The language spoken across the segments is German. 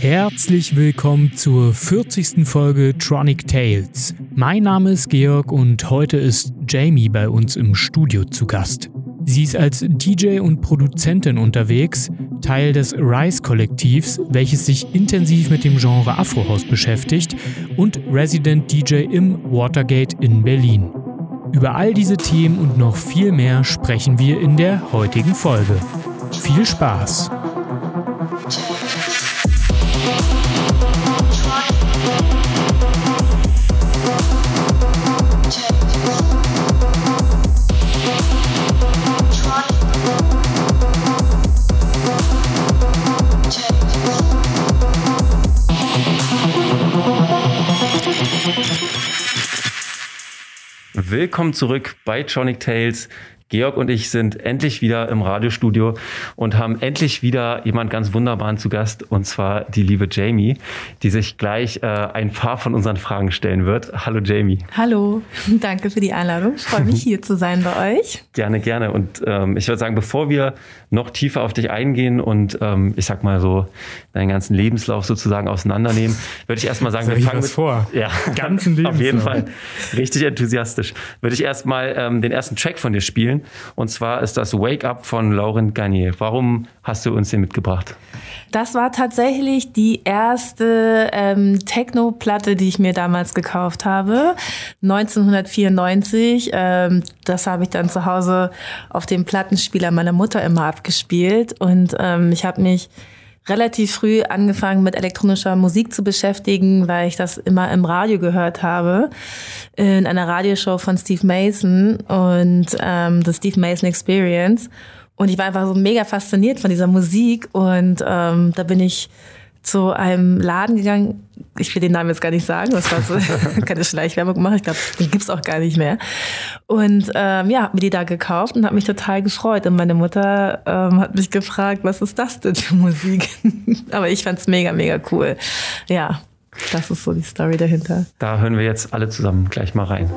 Herzlich willkommen zur 40. Folge Tronic Tales. Mein Name ist Georg und heute ist Jamie bei uns im Studio zu Gast. Sie ist als DJ und Produzentin unterwegs, Teil des Rise-Kollektivs, welches sich intensiv mit dem Genre Afrohaus beschäftigt, und Resident DJ im Watergate in Berlin. Über all diese Themen und noch viel mehr sprechen wir in der heutigen Folge. Viel Spaß! Willkommen zurück bei Tronic Tales. Georg und ich sind endlich wieder im Radiostudio und haben endlich wieder jemand ganz wunderbaren zu Gast, und zwar die liebe Jamie, die sich gleich äh, ein paar von unseren Fragen stellen wird. Hallo Jamie. Hallo, danke für die Einladung. Ich freue mich hier zu sein bei euch. Gerne, gerne. Und ähm, ich würde sagen, bevor wir noch tiefer auf dich eingehen und ähm, ich sag mal so deinen ganzen Lebenslauf sozusagen auseinandernehmen, würde ich erstmal sagen, wir fangen mit, vor. Ja, ganzen Lebenslauf. Auf jeden Fall. Richtig enthusiastisch. Würde ich erstmal ähm, den ersten Track von dir spielen. Und zwar ist das Wake Up von Laurent Garnier. Warum hast du uns den mitgebracht? Das war tatsächlich die erste ähm, Techno-Platte, die ich mir damals gekauft habe. 1994. Ähm, das habe ich dann zu Hause auf dem Plattenspieler meiner Mutter immer abgespielt. Und ähm, ich habe mich relativ früh angefangen mit elektronischer Musik zu beschäftigen, weil ich das immer im Radio gehört habe, in einer Radioshow von Steve Mason und ähm, The Steve Mason Experience. Und ich war einfach so mega fasziniert von dieser Musik und ähm, da bin ich zu einem Laden gegangen. Ich will den Namen jetzt gar nicht sagen, das war so keine Schleichwerbung gemacht. Ich glaube, den gibt's auch gar nicht mehr. Und ähm, ja, habe mir die da gekauft und habe mich total gefreut. Und meine Mutter ähm, hat mich gefragt, was ist das denn für Musik? Aber ich fand's mega, mega cool. Ja, das ist so die Story dahinter. Da hören wir jetzt alle zusammen gleich mal rein.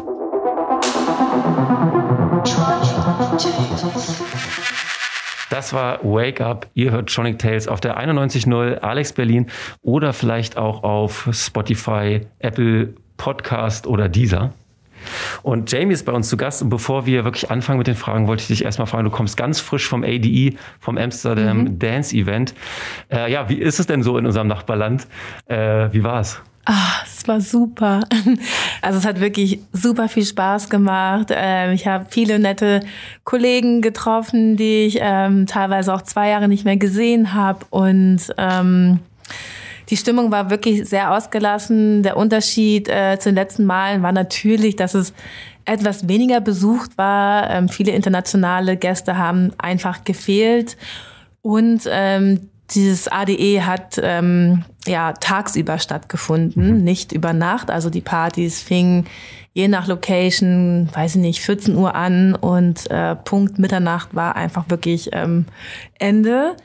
Das war Wake Up. Ihr hört Tronic Tales auf der 91.0 Alex Berlin oder vielleicht auch auf Spotify, Apple Podcast oder Deezer. Und Jamie ist bei uns zu Gast. Und bevor wir wirklich anfangen mit den Fragen, wollte ich dich erstmal fragen, du kommst ganz frisch vom ADE, vom Amsterdam mhm. Dance Event. Äh, ja, wie ist es denn so in unserem Nachbarland? Äh, wie war Ah, es war super. Also es hat wirklich super viel Spaß gemacht. Ähm, ich habe viele nette Kollegen getroffen, die ich ähm, teilweise auch zwei Jahre nicht mehr gesehen habe. Und ähm, die Stimmung war wirklich sehr ausgelassen. Der Unterschied äh, zu den letzten Malen war natürlich, dass es etwas weniger besucht war. Viele internationale Gäste haben einfach gefehlt. Und ähm, dieses ADE hat ähm, ja tagsüber stattgefunden, mhm. nicht über Nacht. Also die Partys fingen je nach Location, weiß ich nicht, 14 Uhr an und äh, Punkt Mitternacht war einfach wirklich ähm, Ende.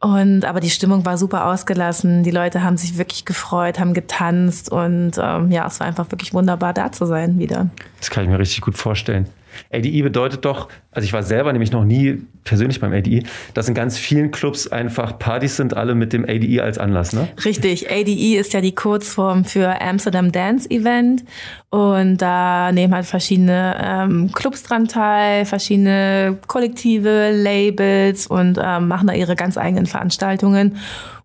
Und aber die Stimmung war super ausgelassen. Die Leute haben sich wirklich gefreut, haben getanzt und ähm, ja, es war einfach wirklich wunderbar da zu sein wieder. Das kann ich mir richtig gut vorstellen. ADE bedeutet doch, also ich war selber nämlich noch nie persönlich beim ADE, dass in ganz vielen Clubs einfach Partys sind, alle mit dem ADE als Anlass, ne? Richtig, ADE ist ja die Kurzform für Amsterdam Dance Event und da nehmen halt verschiedene ähm, Clubs dran teil, verschiedene Kollektive, Labels und ähm, machen da ihre ganz eigenen Veranstaltungen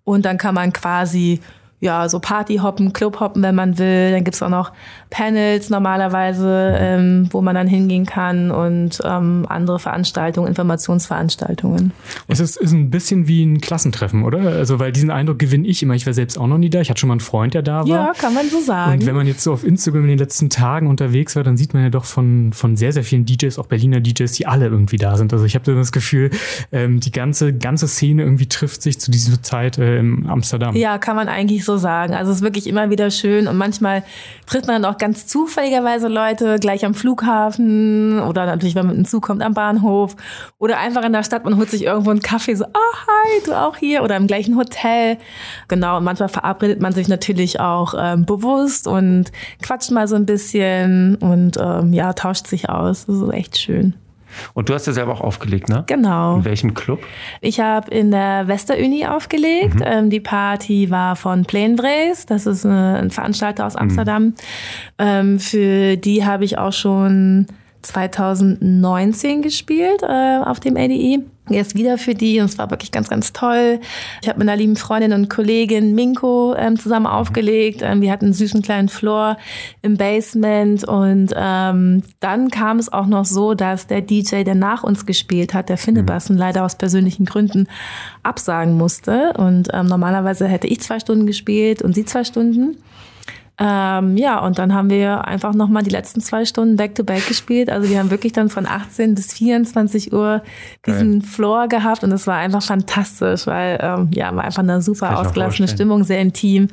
und dann kann man quasi ja, so Partyhoppen, Clubhoppen, wenn man will. Dann gibt's auch noch Panels normalerweise, ähm, wo man dann hingehen kann und ähm, andere Veranstaltungen, Informationsveranstaltungen. Es ist, ist ein bisschen wie ein Klassentreffen, oder? Also, weil diesen Eindruck gewinne ich immer. Ich war selbst auch noch nie da. Ich hatte schon mal einen Freund, der da war. Ja, kann man so sagen. Und wenn man jetzt so auf Instagram in den letzten Tagen unterwegs war, dann sieht man ja doch von, von sehr, sehr vielen DJs, auch Berliner DJs, die alle irgendwie da sind. Also ich habe das Gefühl, ähm, die ganze, ganze Szene irgendwie trifft sich zu dieser Zeit äh, in Amsterdam. Ja, kann man eigentlich so sagen. Also es ist wirklich immer wieder schön und manchmal trifft man dann auch ganz zufälligerweise Leute gleich am Flughafen oder natürlich, wenn man mit dem Zug kommt, am Bahnhof oder einfach in der Stadt, man holt sich irgendwo einen Kaffee, so, oh, hi, du auch hier oder im gleichen Hotel. Genau, und manchmal verabredet man sich natürlich auch ähm, bewusst und quatscht mal so ein bisschen und ähm, ja, tauscht sich aus. Das ist echt schön. Und du hast ja selber auch aufgelegt, ne? Genau. In welchem Club? Ich habe in der Westeruni aufgelegt. Mhm. Ähm, die Party war von Plainbrace. Das ist eine, ein Veranstalter aus mhm. Amsterdam. Mhm. Ähm, für die habe ich auch schon 2019 gespielt äh, auf dem ADE. Jetzt wieder für die und es war wirklich ganz, ganz toll. Ich habe mit einer lieben Freundin und Kollegin Minko ähm, zusammen aufgelegt. Ähm, wir hatten einen süßen kleinen Floor im Basement und ähm, dann kam es auch noch so, dass der DJ, der nach uns gespielt hat, der Finnebassen, mhm. leider aus persönlichen Gründen absagen musste. Und ähm, normalerweise hätte ich zwei Stunden gespielt und sie zwei Stunden. Ähm, ja, und dann haben wir einfach nochmal die letzten zwei Stunden Back-to-Back -back gespielt. Also wir haben wirklich dann von 18 bis 24 Uhr diesen Geil. Floor gehabt und es war einfach fantastisch, weil ähm, ja, war einfach eine super ausgelassene Stimmung, sehr intim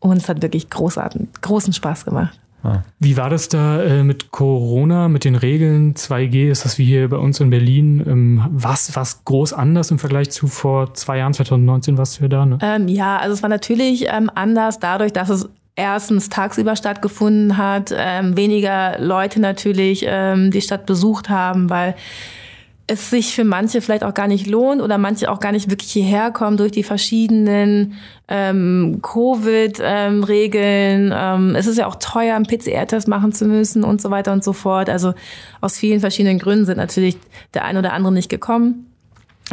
und es hat wirklich großartig, großen Spaß gemacht. Ah. Wie war das da äh, mit Corona, mit den Regeln 2G? Ist das wie hier bei uns in Berlin? Ähm, was, was groß anders im Vergleich zu vor zwei Jahren, 2019 warst du ja da? Ne? Ähm, ja, also es war natürlich ähm, anders dadurch, dass es erstens tagsüber stattgefunden hat, ähm, weniger Leute natürlich ähm, die Stadt besucht haben, weil es sich für manche vielleicht auch gar nicht lohnt oder manche auch gar nicht wirklich hierher kommen durch die verschiedenen ähm, Covid-Regeln. Ähm, es ist ja auch teuer, einen PCR-Test machen zu müssen und so weiter und so fort. Also aus vielen verschiedenen Gründen sind natürlich der ein oder andere nicht gekommen.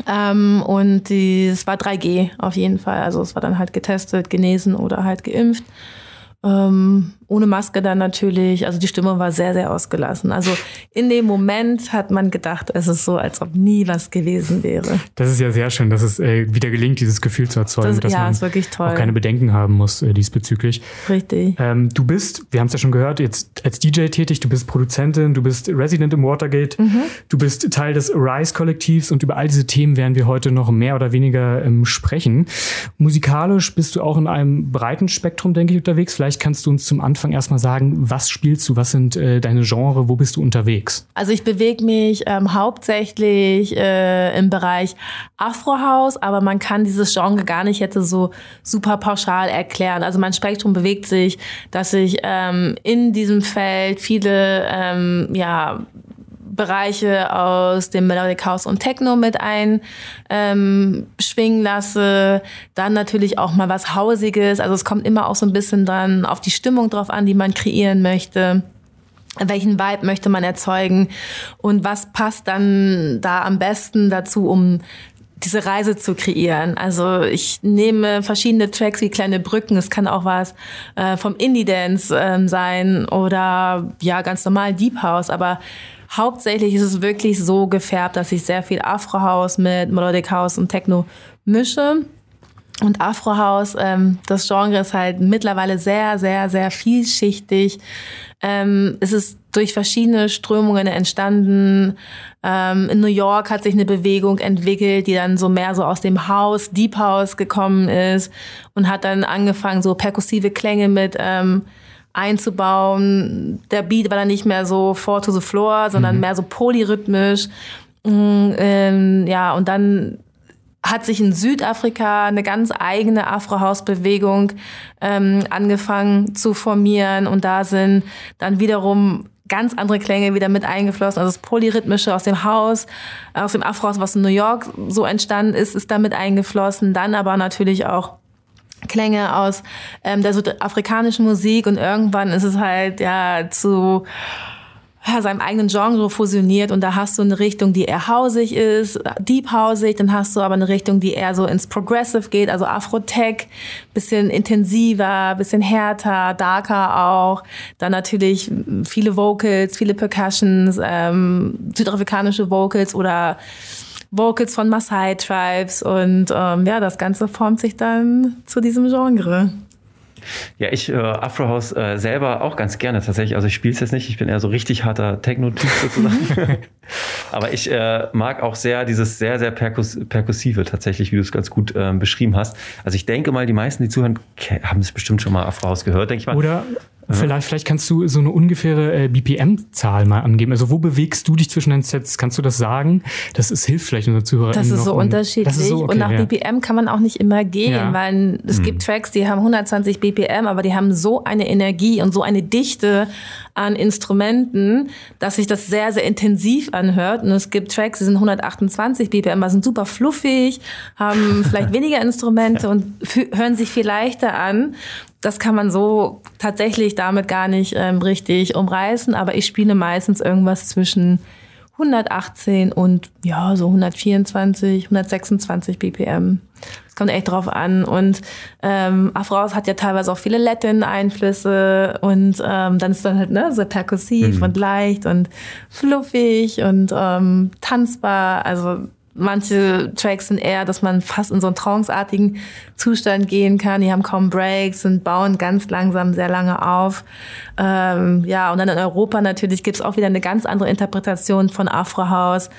Ähm, und die, es war 3G auf jeden Fall. Also es war dann halt getestet, genesen oder halt geimpft. Ähm, ohne Maske dann natürlich. Also die Stimmung war sehr, sehr ausgelassen. Also in dem Moment hat man gedacht, es ist so, als ob nie was gewesen wäre. Das ist ja sehr schön, dass es äh, wieder gelingt, dieses Gefühl zu erzeugen, das, dass ja, man auch keine Bedenken haben muss äh, diesbezüglich. Richtig. Ähm, du bist, wir haben es ja schon gehört, jetzt als DJ tätig, du bist Produzentin, du bist Resident im Watergate, mhm. du bist Teil des Rise-Kollektivs und über all diese Themen werden wir heute noch mehr oder weniger ähm, sprechen. Musikalisch bist du auch in einem breiten Spektrum, denke ich, unterwegs. Vielleicht kannst du uns zum Anfang Anfang erstmal sagen, was spielst du, was sind äh, deine Genre, wo bist du unterwegs? Also ich bewege mich ähm, hauptsächlich äh, im Bereich Afrohaus, aber man kann dieses Genre gar nicht jetzt so super pauschal erklären. Also mein Spektrum bewegt sich, dass ich ähm, in diesem Feld viele ähm, ja Bereiche aus dem Melodic House und Techno mit einschwingen ähm, lasse. Dann natürlich auch mal was Hausiges. Also es kommt immer auch so ein bisschen dann auf die Stimmung drauf an, die man kreieren möchte welchen Vibe möchte man erzeugen und was passt dann da am besten dazu, um diese Reise zu kreieren. Also ich nehme verschiedene Tracks wie kleine Brücken. Es kann auch was äh, vom Indie Dance äh, sein oder ja ganz normal Deep House. Aber Hauptsächlich ist es wirklich so gefärbt, dass ich sehr viel Afro-House mit Melodic House und Techno mische. Und Afro House, ähm, das Genre ist halt mittlerweile sehr, sehr, sehr vielschichtig. Ähm, es ist durch verschiedene Strömungen entstanden. Ähm, in New York hat sich eine Bewegung entwickelt, die dann so mehr so aus dem House, Deep House gekommen ist und hat dann angefangen, so perkussive Klänge mit ähm, einzubauen. Der Beat war dann nicht mehr so four to the floor, sondern mhm. mehr so polyrhythmisch. Mm, ähm, ja, und dann hat sich in Südafrika eine ganz eigene Afro-House-Bewegung ähm, angefangen zu formieren und da sind dann wiederum ganz andere Klänge wieder mit eingeflossen. Also das Polyrhythmische aus dem Haus, aus dem Afro-Haus, was in New York so entstanden ist, ist damit eingeflossen. Dann aber natürlich auch Klänge aus ähm, der südafrikanischen Musik und irgendwann ist es halt ja zu ja, seinem eigenen Genre fusioniert und da hast du eine Richtung, die eher hausig ist, deep hausig, dann hast du aber eine Richtung, die eher so ins Progressive geht, also Afro-Tech, bisschen intensiver, bisschen härter, darker auch, dann natürlich viele Vocals, viele Percussions, ähm, südafrikanische Vocals oder Vocals von Maasai Tribes und ähm, ja, das Ganze formt sich dann zu diesem Genre. Ja, ich äh, Afro House äh, selber auch ganz gerne tatsächlich. Also ich spiele es jetzt nicht, ich bin eher so richtig harter Techno-Typ sozusagen. Aber ich äh, mag auch sehr dieses sehr, sehr Perkus Perkussive tatsächlich, wie du es ganz gut ähm, beschrieben hast. Also ich denke mal, die meisten, die zuhören, haben es bestimmt schon mal Afro House gehört, denke ich mal. Oder Vielleicht, vielleicht kannst du so eine ungefähre äh, BPM-Zahl mal angeben. Also wo bewegst du dich zwischen den Sets? Kannst du das sagen? Das ist, hilft vielleicht unseren Zuhörern. Das ist so noch, unterschiedlich. Das ist so, okay, und nach ja. BPM kann man auch nicht immer gehen, Ja. weil es gibt Tracks, die haben 120 BPM, aber die haben so eine Energie und so eine Dichte an Instrumenten, dass sich das sehr, sehr intensiv anhört. Und es gibt Tracks, die sind 128 BPM, aber sind super fluffig, haben vielleicht weniger Instrumente und hören sich viel leichter an. Das kann man so tatsächlich damit gar nicht ähm, richtig umreißen, aber ich spiele meistens irgendwas zwischen 118 und ja, so 124, 126 BPM. Das kommt echt drauf an. Und ähm, Afro House hat ja teilweise auch viele Latin-Einflüsse und ähm, dann ist dann halt ne, so perkussiv und leicht und fluffig und ähm, tanzbar. Also manche Tracks sind eher, dass man fast in so einen tranceartigen Zustand gehen kann. Die haben kaum Breaks und bauen ganz langsam sehr lange auf. Ähm, ja, und dann in Europa natürlich gibt's auch wieder eine ganz andere Interpretation von Afro House.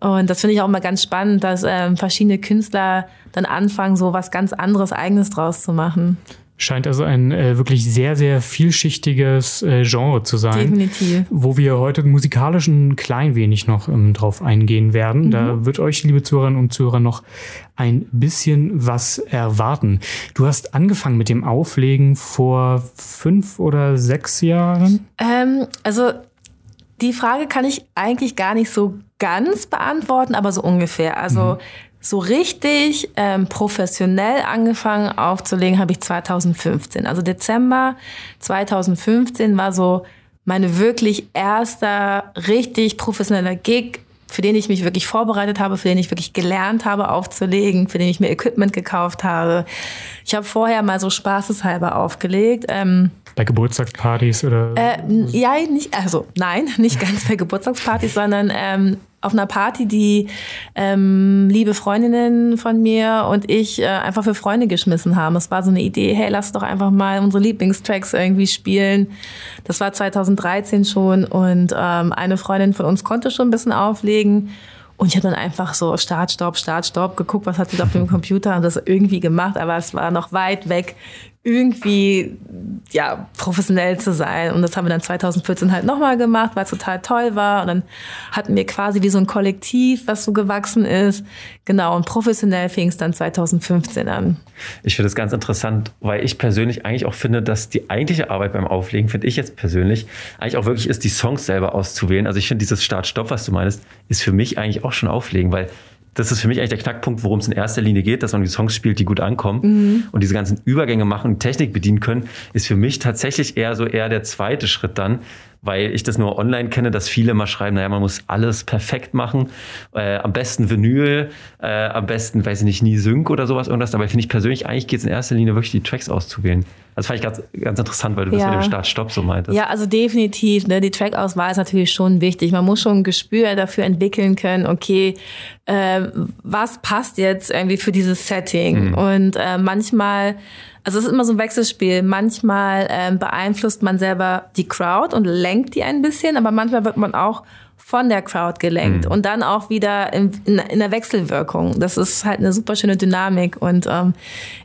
Und das finde ich auch immer ganz spannend, dass ähm, verschiedene Künstler dann anfangen, so was ganz anderes Eigenes draus zu machen. Scheint also ein äh, wirklich sehr, sehr vielschichtiges äh, Genre zu sein. Definitiv. Wo wir heute musikalisch ein klein wenig noch ähm, drauf eingehen werden. Da wird euch, liebe Zuhörerinnen und Zuhörer, noch ein bisschen was erwarten. Du hast angefangen mit dem Auflegen vor fünf oder sechs Jahren. Ähm, also die Frage kann ich eigentlich gar nicht so ganz beantworten, aber so ungefähr. Also so richtig ähm, professionell angefangen aufzulegen habe ich 2015. Also Dezember 2015 war so meine wirklich erster richtig professioneller Gig, für den ich mich wirklich vorbereitet habe, für den ich wirklich gelernt habe aufzulegen, für den ich mir Equipment gekauft habe. Ich habe vorher mal so spaßeshalber aufgelegt. Ähm, Bei Geburtstagspartys oder. äh, ja, nicht, also nein, nicht ganz bei Geburtstagspartys, sondern ähm, auf einer Party, die ähm, liebe Freundinnen von mir und ich äh, einfach für Freunde geschmissen haben. Es war so eine Idee, hey, lass doch einfach mal unsere Lieblingstracks irgendwie spielen. Das war 2013 schon und ähm, eine Freundin von uns konnte schon ein bisschen auflegen. Und ich habe dann einfach so Start, Stopp, Start, Stopp geguckt, was hat sie da auf dem Computer und das irgendwie gemacht, aber es war noch weit weg, irgendwie ja professionell zu sein. Und das haben wir dann 2014 halt nochmal gemacht, weil es total toll war. Und dann hatten wir quasi wie so ein Kollektiv, was so gewachsen ist. Genau, und professionell fing es dann 2015 an. Ich finde es ganz interessant, weil ich persönlich eigentlich auch finde, dass die eigentliche Arbeit beim Auflegen, finde ich jetzt persönlich, eigentlich auch wirklich ist, die Songs selber auszuwählen. Also ich finde dieses Start-Stopp, was du meinst, ist für mich eigentlich auch schon Auflegen, weil das ist für mich eigentlich der Knackpunkt, worum es in erster Linie geht, dass man die Songs spielt, die gut ankommen und diese ganzen Übergänge machen und Technik bedienen können, ist für mich tatsächlich eher so eher der zweite Schritt dann, weil ich das nur online kenne, dass viele mal schreiben, naja, man muss alles perfekt machen, äh, am besten Vinyl, äh, am besten, weiß ich nicht, nie Sync oder sowas irgendwas. Dabei finde ich persönlich, eigentlich geht es in erster Linie wirklich, die Tracks auszuwählen. Das fand ich ganz, ganz interessant, weil du das Ja. mit dem Start-Stopp so meintest. Ja, also definitiv. Ne? Die Trackauswahl ist natürlich schon wichtig. Man muss schon ein Gespür dafür entwickeln können, okay, äh, was passt jetzt irgendwie für dieses Setting? Und äh, manchmal, also es ist immer so ein Wechselspiel. Manchmal ähm, beeinflusst man selber die Crowd und lenkt die ein bisschen, aber manchmal wird man auch von der Crowd gelenkt und dann auch wieder in, in, in der Wechselwirkung. Das ist halt eine super schöne Dynamik. Und ähm,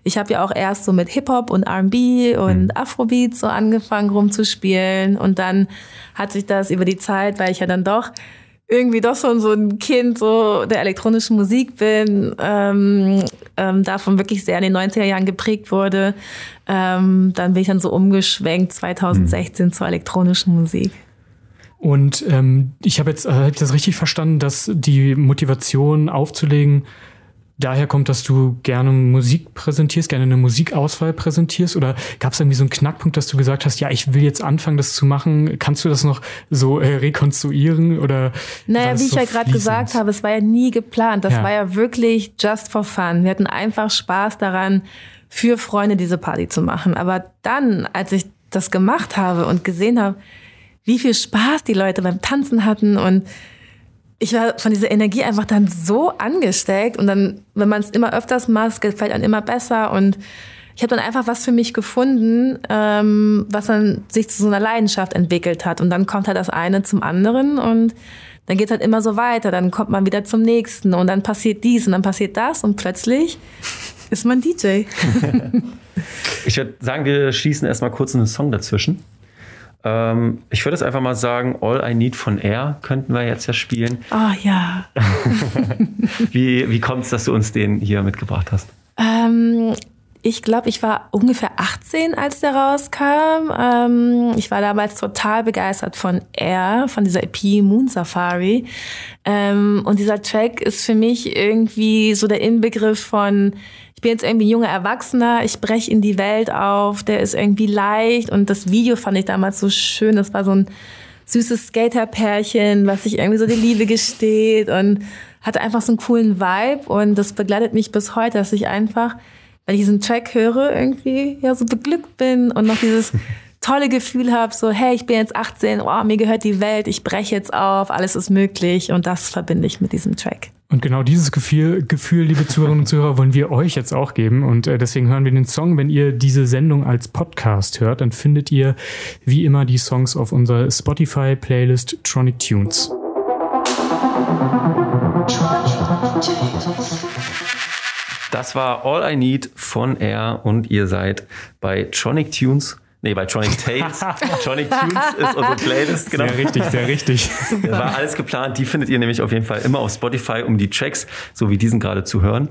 ich habe ja auch erst so mit Hip-Hop und R&B und Afrobeat so angefangen rumzuspielen. Und dann hat sich das über die Zeit, weil ich ja dann doch irgendwie doch schon so ein Kind so der elektronischen Musik bin, ähm, ähm, davon wirklich sehr in den 90er Jahren geprägt wurde, ähm, dann bin ich dann so umgeschwenkt 2016 zur elektronischen Musik. Und ähm, ich habe jetzt äh, hab ich das richtig verstanden, dass die Motivation aufzulegen daher kommt, dass du gerne Musik präsentierst, gerne eine Musikauswahl präsentierst? Oder gab es irgendwie so einen Knackpunkt, dass du gesagt hast, ja, ich will jetzt anfangen, das zu machen? Kannst du das noch so äh, rekonstruieren? Oder Naja, wie ich so ja gerade gesagt habe, es war ja nie geplant. Das Ja. war ja wirklich just for fun. Wir hatten einfach Spaß daran, für Freunde diese Party zu machen. Aber dann, als ich das gemacht habe und gesehen habe, wie viel Spaß die Leute beim Tanzen hatten und ich war von dieser Energie einfach dann so angesteckt und dann, wenn man es immer öfters macht, gefällt einem immer besser und ich habe dann einfach was für mich gefunden, ähm, was dann sich zu so einer Leidenschaft entwickelt hat und dann kommt halt das eine zum anderen und dann geht halt immer so weiter, dann kommt man wieder zum nächsten und dann passiert dies und dann passiert das und plötzlich ist man DJ. Ich würde sagen, wir schießen erstmal kurz einen Song dazwischen. Ähm, ich würde es einfach mal sagen, All I Need von Air könnten wir jetzt ja spielen. Oh ja. wie wie kommt es, dass du uns den hier mitgebracht hast? Ähm, ich glaube, ich war ungefähr 18, als der rauskam. Ähm, ich war damals total begeistert von Air, von dieser EP Moon Safari. Ähm, und dieser Track ist für mich irgendwie so der Inbegriff von, ich bin jetzt irgendwie ein junger Erwachsener, ich breche in die Welt auf, der ist irgendwie leicht. Und das Video fand ich damals so schön. Das war so ein süßes Skaterpärchen, was sich irgendwie so die Liebe gesteht und hatte einfach so einen coolen Vibe. Und das begleitet mich bis heute, dass ich einfach wenn ich diesen Track höre, irgendwie ja so beglückt bin und noch dieses tolle Gefühl habe, so hey, ich bin jetzt 18, oh, mir gehört die Welt, ich breche jetzt auf, alles ist möglich und das verbinde ich mit diesem Track. Und genau dieses Gefühl, Gefühl, liebe Zuhörerinnen und Zuhörer, wollen wir euch jetzt auch geben. Und äh, deswegen hören wir den Song. Wenn ihr diese Sendung als Podcast hört, dann findet ihr wie immer die Songs auf unserer Spotify-Playlist Tronic Tunes. Tronic Tunes. Das war All I Need von Air und ihr seid bei Tronic Tunes Nee, bei Tronic Tales. Tronic Tunes ist unsere Playlist, genau. Sehr richtig, sehr richtig. Das war alles geplant. Die findet ihr nämlich auf jeden Fall immer auf Spotify, um die Tracks, so wie diesen gerade zu hören.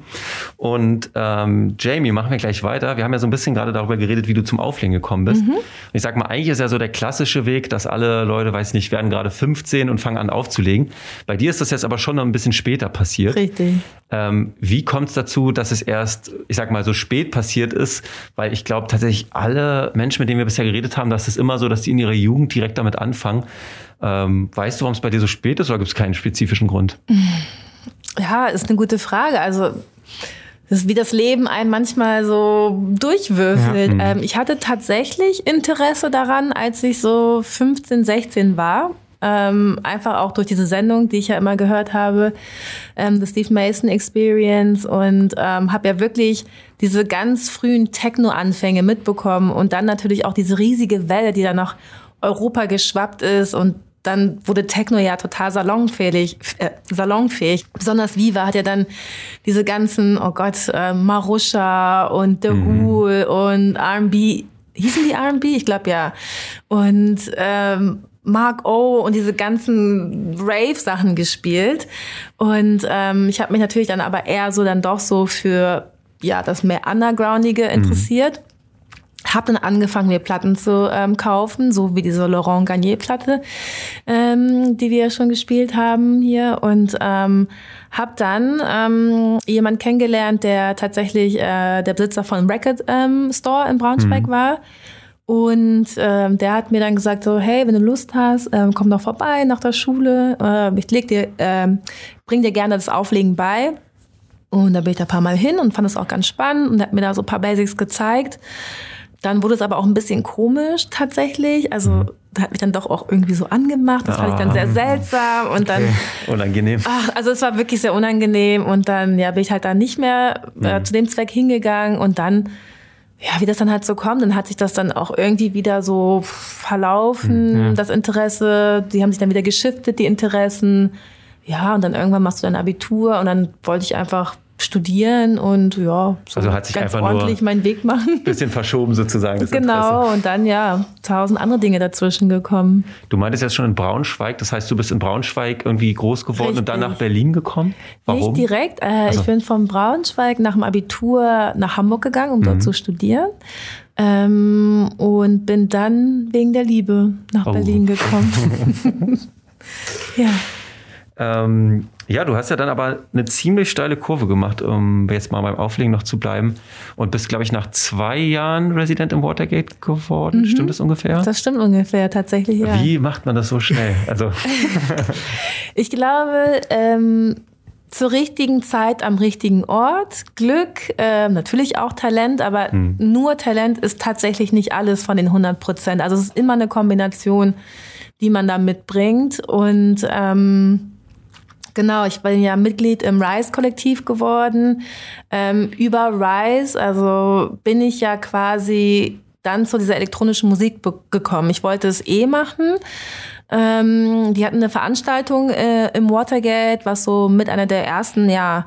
Und ähm, Jamie, machen wir gleich weiter. Wir haben ja so ein bisschen gerade darüber geredet, wie du zum Auflegen gekommen bist. Mhm. Und ich sag mal, eigentlich ist ja so der klassische Weg, dass alle Leute, weiß nicht, werden gerade 15 und fangen an aufzulegen. Bei dir ist das jetzt aber schon noch ein bisschen später passiert. Richtig. Ähm, wie kommt es dazu, dass es erst, ich sag mal, so spät passiert ist? Weil ich glaube tatsächlich alle Menschen, mit denen wir bisher geredet haben, dass es immer so, dass die in ihrer Jugend direkt damit anfangen. Ähm, weißt du, warum es bei dir so spät ist oder gibt es keinen spezifischen Grund? Ja, ist eine gute Frage. Also das ist wie das Leben einen manchmal so durchwürfelt. Ja. Ähm, ich hatte tatsächlich Interesse daran, als ich so 15, 16 war. Ähm, einfach auch durch diese Sendung, die ich ja immer gehört habe, ähm, The Steve Mason Experience und ähm, habe ja wirklich diese ganz frühen Techno-Anfänge mitbekommen und dann natürlich auch diese riesige Welle, die dann nach Europa geschwappt ist und dann wurde Techno ja total salonfähig, äh, salonfähig. Besonders Viva hat ja dann diese ganzen, oh Gott, äh, Marusha und The mhm. Who und R&B hießen die R&B? Ich glaube ja. Und ähm, Mark O und diese ganzen Rave-Sachen gespielt. Und ähm, ich habe mich natürlich dann aber eher so dann doch so für ja das mehr Undergroundige mhm. interessiert. Mhm. Hab dann angefangen, mir Platten zu ähm, kaufen, so wie diese Laurent Garnier-Platte, ähm, die wir ja schon gespielt haben hier. Und ähm, hab dann ähm, jemand kennengelernt, der tatsächlich äh, der Besitzer von Record ähm, Store in Braunschweig mhm. war. Und ähm, der hat mir dann gesagt so, hey, wenn du Lust hast, ähm, komm doch vorbei nach der Schule. Äh, ich leg dir, ähm, bring dir gerne das Auflegen bei. Und da bin ich da ein paar Mal hin und fand es auch ganz spannend und hat mir da so ein paar Basics gezeigt. Dann wurde es aber auch ein bisschen komisch tatsächlich. Also mhm. da hat mich dann doch auch irgendwie so angemacht. Das fand ich dann sehr ah. seltsam und dann okay. unangenehm. Ach, also es war wirklich sehr unangenehm und dann ja bin ich halt da nicht mehr äh, mhm. zu dem Zweck hingegangen und dann ja, wie das dann halt so kommt, dann hat sich das dann auch irgendwie wieder so verlaufen, hm, ja. das Interesse. Die haben sich dann wieder geschiftet, die Interessen. Ja, und dann irgendwann machst du dein Abitur und dann wollte ich einfach studieren und ja, so also hat sich ganz einfach ordentlich meinen Weg machen. Bisschen verschoben sozusagen. Genau, Interesse. und dann ja, tausend andere Dinge dazwischen gekommen. Du meintest jetzt schon in Braunschweig, das heißt, du bist in Braunschweig irgendwie groß geworden Richtig. und dann nach Berlin gekommen? Warum? Nicht direkt. Äh, also. Ich bin von Braunschweig nach dem Abitur nach Hamburg gegangen, um mhm. dort zu studieren. Ähm, und bin dann wegen der Liebe nach oh. Berlin gekommen. ja. Ähm, ja, du hast ja dann aber eine ziemlich steile Kurve gemacht, um jetzt mal beim Auflegen noch zu bleiben. Und bist, glaube ich, nach zwei Jahren Resident im Watergate geworden. Mhm. Stimmt das ungefähr? Das stimmt ungefähr, tatsächlich, ja. Wie macht man das so schnell? Also. ich glaube, ähm, zur richtigen Zeit am richtigen Ort. Glück, äh, natürlich auch Talent, aber hm. nur Talent ist tatsächlich nicht alles von den 100 Prozent. Also es ist immer eine Kombination, die man da mitbringt. Und ähm, Genau, ich bin ja Mitglied im Rise-Kollektiv geworden. Ähm, über Rise, also bin ich ja quasi dann zu dieser elektronischen Musik gekommen. Ich wollte es eh machen. Ähm, die hatten eine Veranstaltung äh, im Watergate, was so mit einer der ersten ja,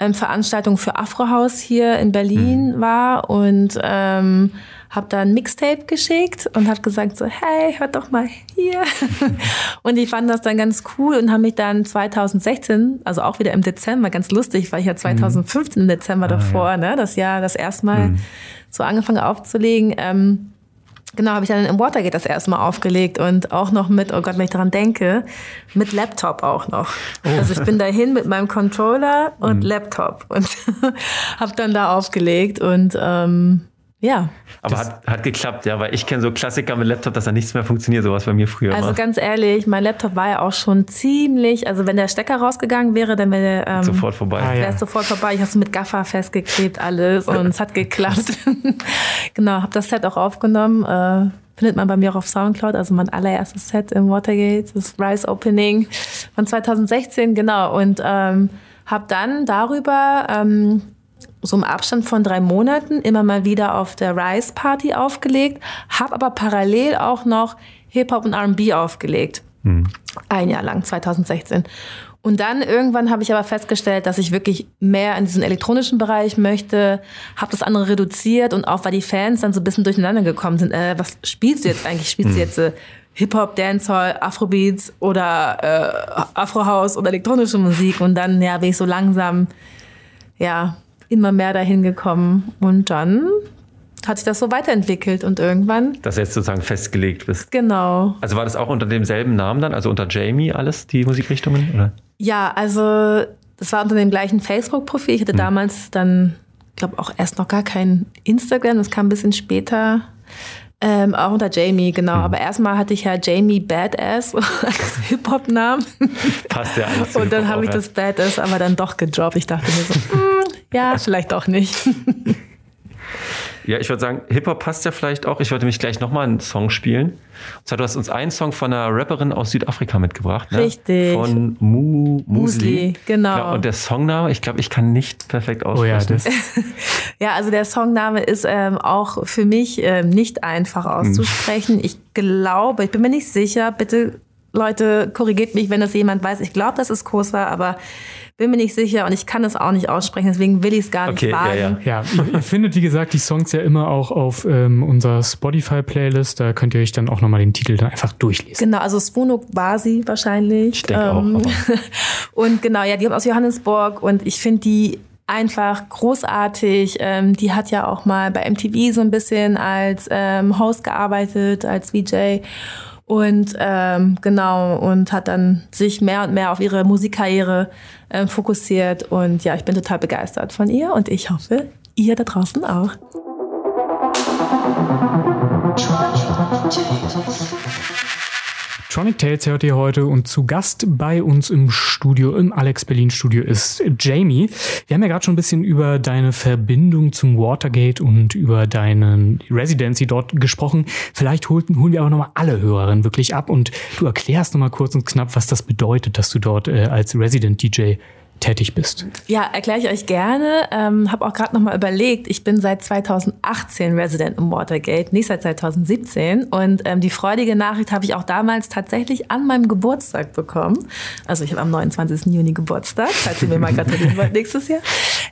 ähm, Veranstaltungen für Afrohaus hier in Berlin mhm. war. Und ähm, habe da ein Mixtape geschickt und habe gesagt so, hey, hört doch mal hier. und die fanden das dann ganz cool und haben mich dann 2016, also auch wieder im Dezember, ganz lustig, weil ich ja 2015 im Dezember ah, davor, ja. ne, das Jahr das erste Mal mhm. so angefangen aufzulegen, ähm, Genau, habe ich dann im Watergate das erste Mal aufgelegt und auch noch mit, oh Gott, wenn ich daran denke, mit Laptop auch noch. Oh. Also ich bin dahin mit meinem Controller und mhm. Laptop und habe dann da aufgelegt und ähm, ja. Aber hat, hat geklappt, ja, weil ich kenne so Klassiker mit Laptop, dass da nichts mehr funktioniert, sowas bei mir früher. Also ganz ehrlich, mein Laptop war ja auch schon ziemlich, also wenn der Stecker rausgegangen wäre, dann wäre ähm, sofort vorbei. Ah, wäre es sofort vorbei. Ich habe es mit Gaffer festgeklebt, alles und es hat geklappt. genau, habe das Set auch aufgenommen. Äh, findet man bei mir auch auf Soundcloud, also mein allererstes Set im Watergate, das Rise Opening von 2016, genau. Und ähm, habe dann darüber ähm, so im Abstand von drei Monaten immer mal wieder auf der Rise Party aufgelegt, habe aber parallel auch noch Hip-Hop und RB aufgelegt. Mhm. Ein Jahr lang, 2016. Und dann irgendwann habe ich aber festgestellt, dass ich wirklich mehr in diesen elektronischen Bereich möchte, habe das andere reduziert und auch weil die Fans dann so ein bisschen durcheinander gekommen sind, äh, was spielst du jetzt eigentlich? Spielst du hm. jetzt äh, Hip-Hop, Dancehall, Afrobeats oder äh, Afrohouse oder elektronische Musik? Und dann ja, bin ich so langsam ja immer mehr dahin gekommen. Und dann hat sich das so weiterentwickelt und irgendwann. Dass du jetzt sozusagen festgelegt bist. Genau. Also war das auch unter demselben Namen dann, also unter Jamie alles, die Musikrichtungen? Oder? Ja, also das war unter dem gleichen Facebook-Profil. Ich hatte hm. damals dann, glaube auch erst noch gar kein Instagram, das kam ein bisschen später. Ähm, auch unter Jamie, genau. Mhm. Aber erstmal hatte ich ja Jamie Badass als Hip-Hop-Namen. Passt ja alles. Und dann habe ich das Badass aber dann doch gedroppt. Ich dachte mir so, mm, ja, vielleicht auch nicht. Ja, ich würde sagen, Hip-Hop passt ja vielleicht auch. Ich wollte mich gleich nochmal einen Song spielen. Und zwar, du hast uns einen Song von einer Rapperin aus Südafrika mitgebracht. Ne? Richtig. Von Mu Musli. Genau. genau. Und der Songname, ich glaube, ich kann nicht perfekt aussprechen. Oh ja, das. ja, also der Songname ist ähm, auch für mich ähm, nicht einfach auszusprechen. Hm. Ich glaube, ich bin mir nicht sicher, bitte Leute, korrigiert mich, wenn das jemand weiß. Ich glaube, dass es Kosa, aber bin mir nicht sicher und ich kann es auch nicht aussprechen, deswegen will ich es gar nicht okay, wagen. Ja, ja. ja ihr, ihr, findet, wie gesagt, die Songs ja immer auch auf ähm, unserer Spotify-Playlist. Da könnt ihr euch dann auch nochmal den Titel dann einfach durchlesen. Genau, also Svunuk war sie wahrscheinlich. Ich denke ähm, auch. und genau, ja, die kommt aus Johannesburg und ich finde die einfach großartig. Ähm, die hat ja auch mal bei MTV so ein bisschen als ähm, Host gearbeitet, als VJ. Und ähm, genau, und hat dann sich mehr und mehr auf ihre Musikkarriere äh, fokussiert. Und ja, ich bin total begeistert von ihr und ich hoffe, ihr da draußen auch. Tronic Tales hört ihr heute und zu Gast bei uns im Studio, im Alex Berlin Studio ist Jamie. Wir haben ja gerade schon ein bisschen über deine Verbindung zum Watergate und über deine Residency dort gesprochen. Vielleicht holen, holen wir aber nochmal alle Hörerinnen wirklich ab und du erklärst nochmal kurz und knapp, was das bedeutet, dass du dort äh, als Resident DJ tätig bist. Ja, erkläre ich euch gerne. Ähm, habe auch gerade noch mal überlegt, ich bin seit 2018 Resident im Watergate, nicht seit 2017. Und ähm, die freudige Nachricht habe ich auch damals tatsächlich an meinem Geburtstag bekommen. Also ich habe am 29. Juni Geburtstag, falls ihr mir mal gratulieren wollt nächstes Jahr.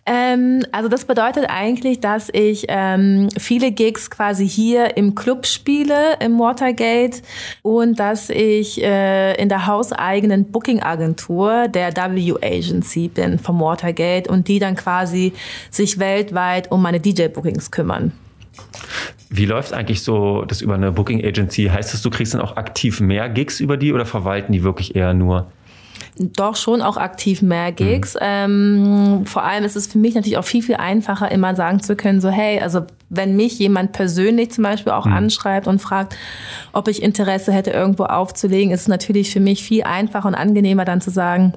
Ähm, also das bedeutet eigentlich, dass ich ähm, viele Gigs quasi hier im Club spiele, im Watergate und dass ich äh, in der hauseigenen Booking-Agentur der W Agency bin vom Watergate und die dann quasi sich weltweit um meine DJ-Bookings kümmern. Wie läuft eigentlich so das über eine Booking Agency? Heißt das, du kriegst dann auch aktiv mehr Gigs über die oder verwalten die wirklich eher nur? Doch schon auch aktiv mehr Gigs. Mhm. Ähm, vor allem ist es für mich natürlich auch viel, viel einfacher, immer sagen zu können, so hey, also wenn mich jemand persönlich zum Beispiel auch mhm. anschreibt und fragt, ob ich Interesse hätte, irgendwo aufzulegen, ist es natürlich für mich viel einfacher und angenehmer dann zu sagen,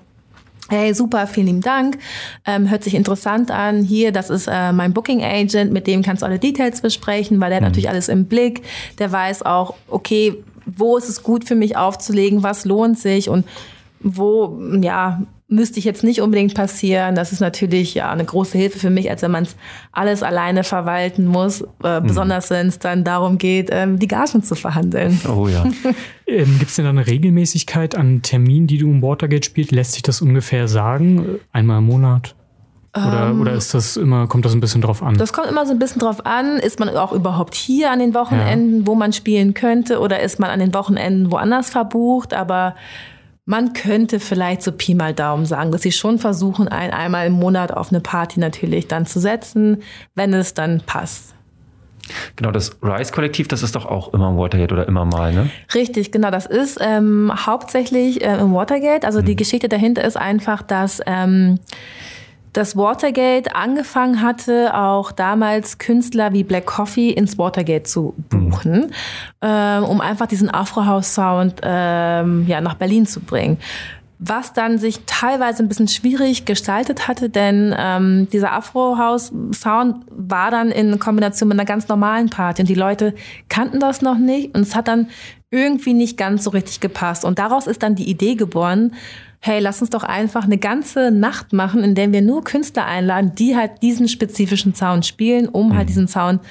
Hey, super, vielen lieben Dank. Ähm, hört sich interessant an. Hier, das ist äh, mein Booking Agent, mit dem kannst du alle Details besprechen, weil der mhm. hat natürlich alles im Blick. Der weiß auch, okay, wo ist es gut für mich aufzulegen, was lohnt sich und wo, ja, müsste ich jetzt nicht unbedingt passieren. Das ist natürlich ja eine große Hilfe für mich, als wenn man es alles alleine verwalten muss, äh, mhm. besonders wenn es dann darum geht, ähm, die Gagen zu verhandeln. Oh ja. ähm, Gibt es denn da eine Regelmäßigkeit an Terminen, die du im Watergate spielst? Lässt sich das ungefähr sagen? Einmal im Monat? Oder, Ähm, oder ist das immer, kommt das ein bisschen drauf an? Das kommt immer so ein bisschen drauf an. Ist man auch überhaupt hier an den Wochenenden, wo man spielen könnte, oder ist man an den Wochenenden woanders verbucht? Aber man könnte vielleicht so Pi mal Daumen sagen, dass sie schon versuchen, ein einmal im Monat auf eine Party natürlich dann zu setzen, wenn es dann passt. Genau, das Rise-Kollektiv, das ist doch auch immer im Watergate oder immer mal, ne? Richtig, genau. Das ist ähm, hauptsächlich äh, im Watergate. Also die Geschichte dahinter ist einfach, dass ähm, das Watergate angefangen hatte, auch damals Künstler wie Black Coffee ins Watergate zu buchen, ähm, um einfach diesen Afro-House-Sound ähm, ja, nach Berlin zu bringen. Was dann sich teilweise ein bisschen schwierig gestaltet hatte, denn ähm, dieser Afro-House-Sound war dann in Kombination mit einer ganz normalen Party und die Leute kannten das noch nicht und es hat dann irgendwie nicht ganz so richtig gepasst. Und daraus ist dann die Idee geboren, hey, lass uns doch einfach eine ganze Nacht machen, in der wir nur Künstler einladen, die halt diesen spezifischen Sound spielen, um halt diesen Sound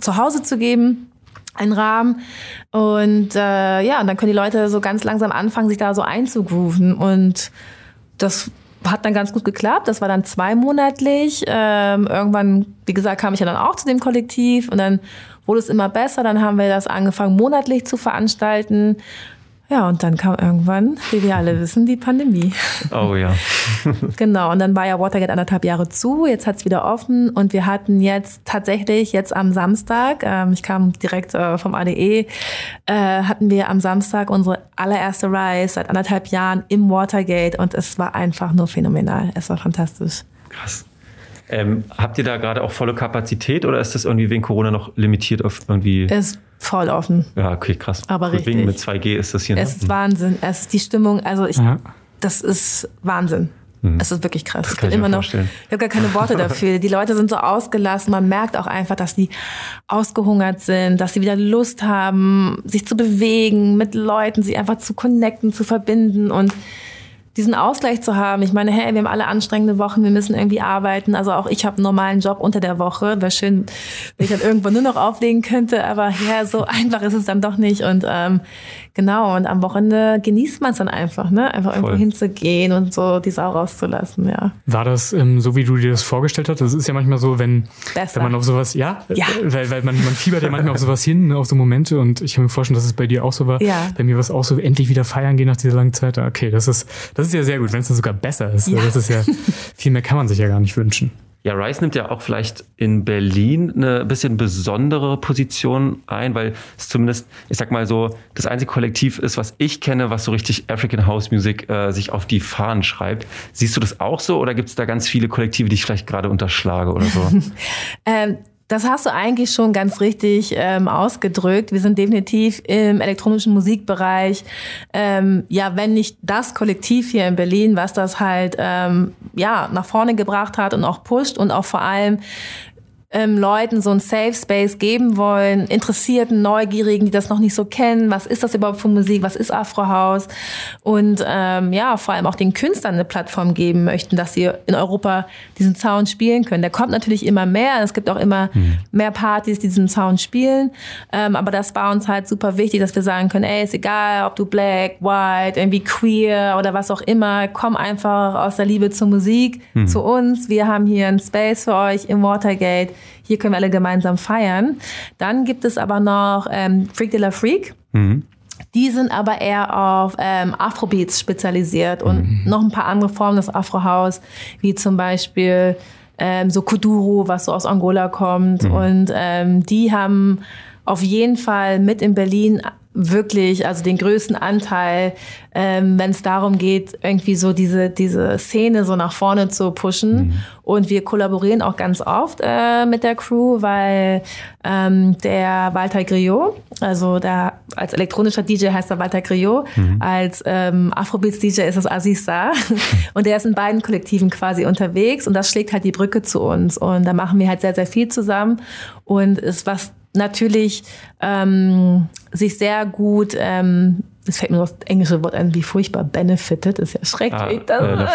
zu Hause zu geben einen Rahmen. Und äh, ja, und dann können die Leute so ganz langsam anfangen, sich da so einzugrooven. Und das hat dann ganz gut geklappt. Das war dann zweimonatlich. Ähm, irgendwann, wie gesagt, kam ich ja dann auch zu dem Kollektiv und dann wurde es immer besser. Dann haben wir das angefangen, monatlich zu veranstalten. Ja, und dann kam irgendwann, wie wir alle wissen, die Pandemie. Oh ja. Genau, und dann war ja Watergate anderthalb Jahre zu, jetzt hat's wieder offen und wir hatten jetzt tatsächlich jetzt am Samstag, ähm, ich kam direkt äh, vom ADE, äh, hatten wir am Samstag unsere allererste Rise seit anderthalb Jahren im Watergate und es war einfach nur phänomenal. Es war fantastisch. Krass. Ähm, habt ihr da gerade auch volle Kapazität oder ist das irgendwie wegen Corona noch limitiert auf irgendwie? Es voll offen. ja, okay, krass. Aber Gut, Wegen richtig. mit 2G ist das hier. Es ne? ist Wahnsinn. Es ist die Stimmung, also ich, Ja. das ist Wahnsinn. Es ist wirklich krass. Das Ich kann bin ich mir immer noch, ich habe gar keine Worte dafür. Die Leute sind so ausgelassen. Man merkt auch einfach, dass die ausgehungert sind, dass sie wieder Lust haben, sich zu bewegen, mit Leuten, sich einfach zu connecten, zu verbinden und diesen Ausgleich zu haben. Ich meine, hey, wir haben alle anstrengende Wochen, wir müssen irgendwie arbeiten. Also auch ich habe einen normalen Job unter der Woche. Wäre schön, wenn ich dann irgendwann nur noch auflegen könnte. Aber ja, so einfach ist es dann doch nicht. Und ähm, genau, und am Wochenende genießt man es dann einfach, ne? Einfach irgendwo Voll. hinzugehen und so die Sau rauszulassen, ja. War das ähm, so, wie du dir das vorgestellt hast? Das ist ja manchmal so, wenn, Besser. wenn man auf sowas, ja, Ja. Äh, weil, weil man, man fiebert ja manchmal auf sowas hin, ne, auf so Momente und ich kann mir vorstellen, dass es bei dir auch so war. Ja. Bei mir war es auch so, endlich wieder feiern gehen nach dieser langen Zeit. Okay, das ist, das ist ja sehr gut, wenn es dann sogar besser ist. Ja. Das ist ja, viel mehr kann man sich ja gar nicht wünschen. Ja, Rice nimmt ja auch vielleicht in Berlin eine bisschen besondere Position ein, weil es zumindest, ich sag mal so, das einzige Kollektiv ist, was ich kenne, was so richtig African House Music äh, sich auf die Fahnen schreibt. Siehst du das auch so oder gibt es da ganz viele Kollektive, die ich vielleicht gerade unterschlage oder so? Ähm, das hast du eigentlich schon ganz richtig ähm, ausgedrückt. Wir sind definitiv im elektronischen Musikbereich, ähm, ja, wenn nicht das Kollektiv hier in Berlin, was das halt ähm, ja nach vorne gebracht hat und auch pusht und auch vor allem ähm, Leuten so ein Safe Space geben wollen, Interessierten, Neugierigen, die das noch nicht so kennen. Was ist das überhaupt für Musik? Was ist Afro House? Und ähm, ja, vor allem auch den Künstlern eine Plattform geben möchten, dass sie in Europa diesen Sound spielen können. Der kommt natürlich immer mehr. Es gibt auch immer mehr Partys, die diesen Sound spielen. Ähm, aber das war uns halt super wichtig, dass wir sagen können, ey, ist egal, ob du black, white, irgendwie queer oder was auch immer, komm einfach aus der Liebe zur Musik zu uns. Wir haben hier einen Space für euch im Watergate. Hier können wir alle gemeinsam feiern. Dann gibt es aber noch ähm, Freak de la Freak. Die sind aber eher auf ähm, Afrobeats spezialisiert und noch ein paar andere Formen des Afrohaus, wie zum Beispiel ähm, so Kuduro, was so aus Angola kommt. Und ähm, die haben auf jeden Fall mit in Berlin wirklich, also den größten Anteil, ähm, wenn es darum geht, irgendwie so diese, diese Szene so nach vorne zu pushen. Und wir kollaborieren auch ganz oft äh, mit der Crew, weil ähm, der Walter Griot, also der als elektronischer DJ heißt er Walter Griot, als ähm, Afrobeats-DJ ist es Aziz Sa. Und der ist in beiden Kollektiven quasi unterwegs und das schlägt halt die Brücke zu uns. Und da machen wir halt sehr, sehr viel zusammen. Und ist was natürlich ähm, sich sehr gut, ähm, es fällt mir noch das englische Wort ein, wie furchtbar benefited, ist ja schrecklich. Ah, das, äh, da-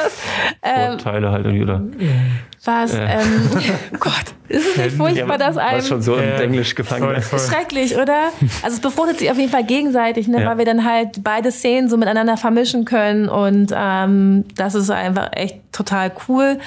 ähm, Vorteile halt irgendwie, oder? was, äh. ähm, oh Gott, ist es nicht furchtbar, dass was einem schon so im Äh, Englisch gefangen voll. Schrecklich, oder? Also es befruchtet sich auf jeden Fall gegenseitig, ne? Ja. weil wir dann halt beide Szenen so miteinander vermischen können und ähm, das ist einfach echt total cool.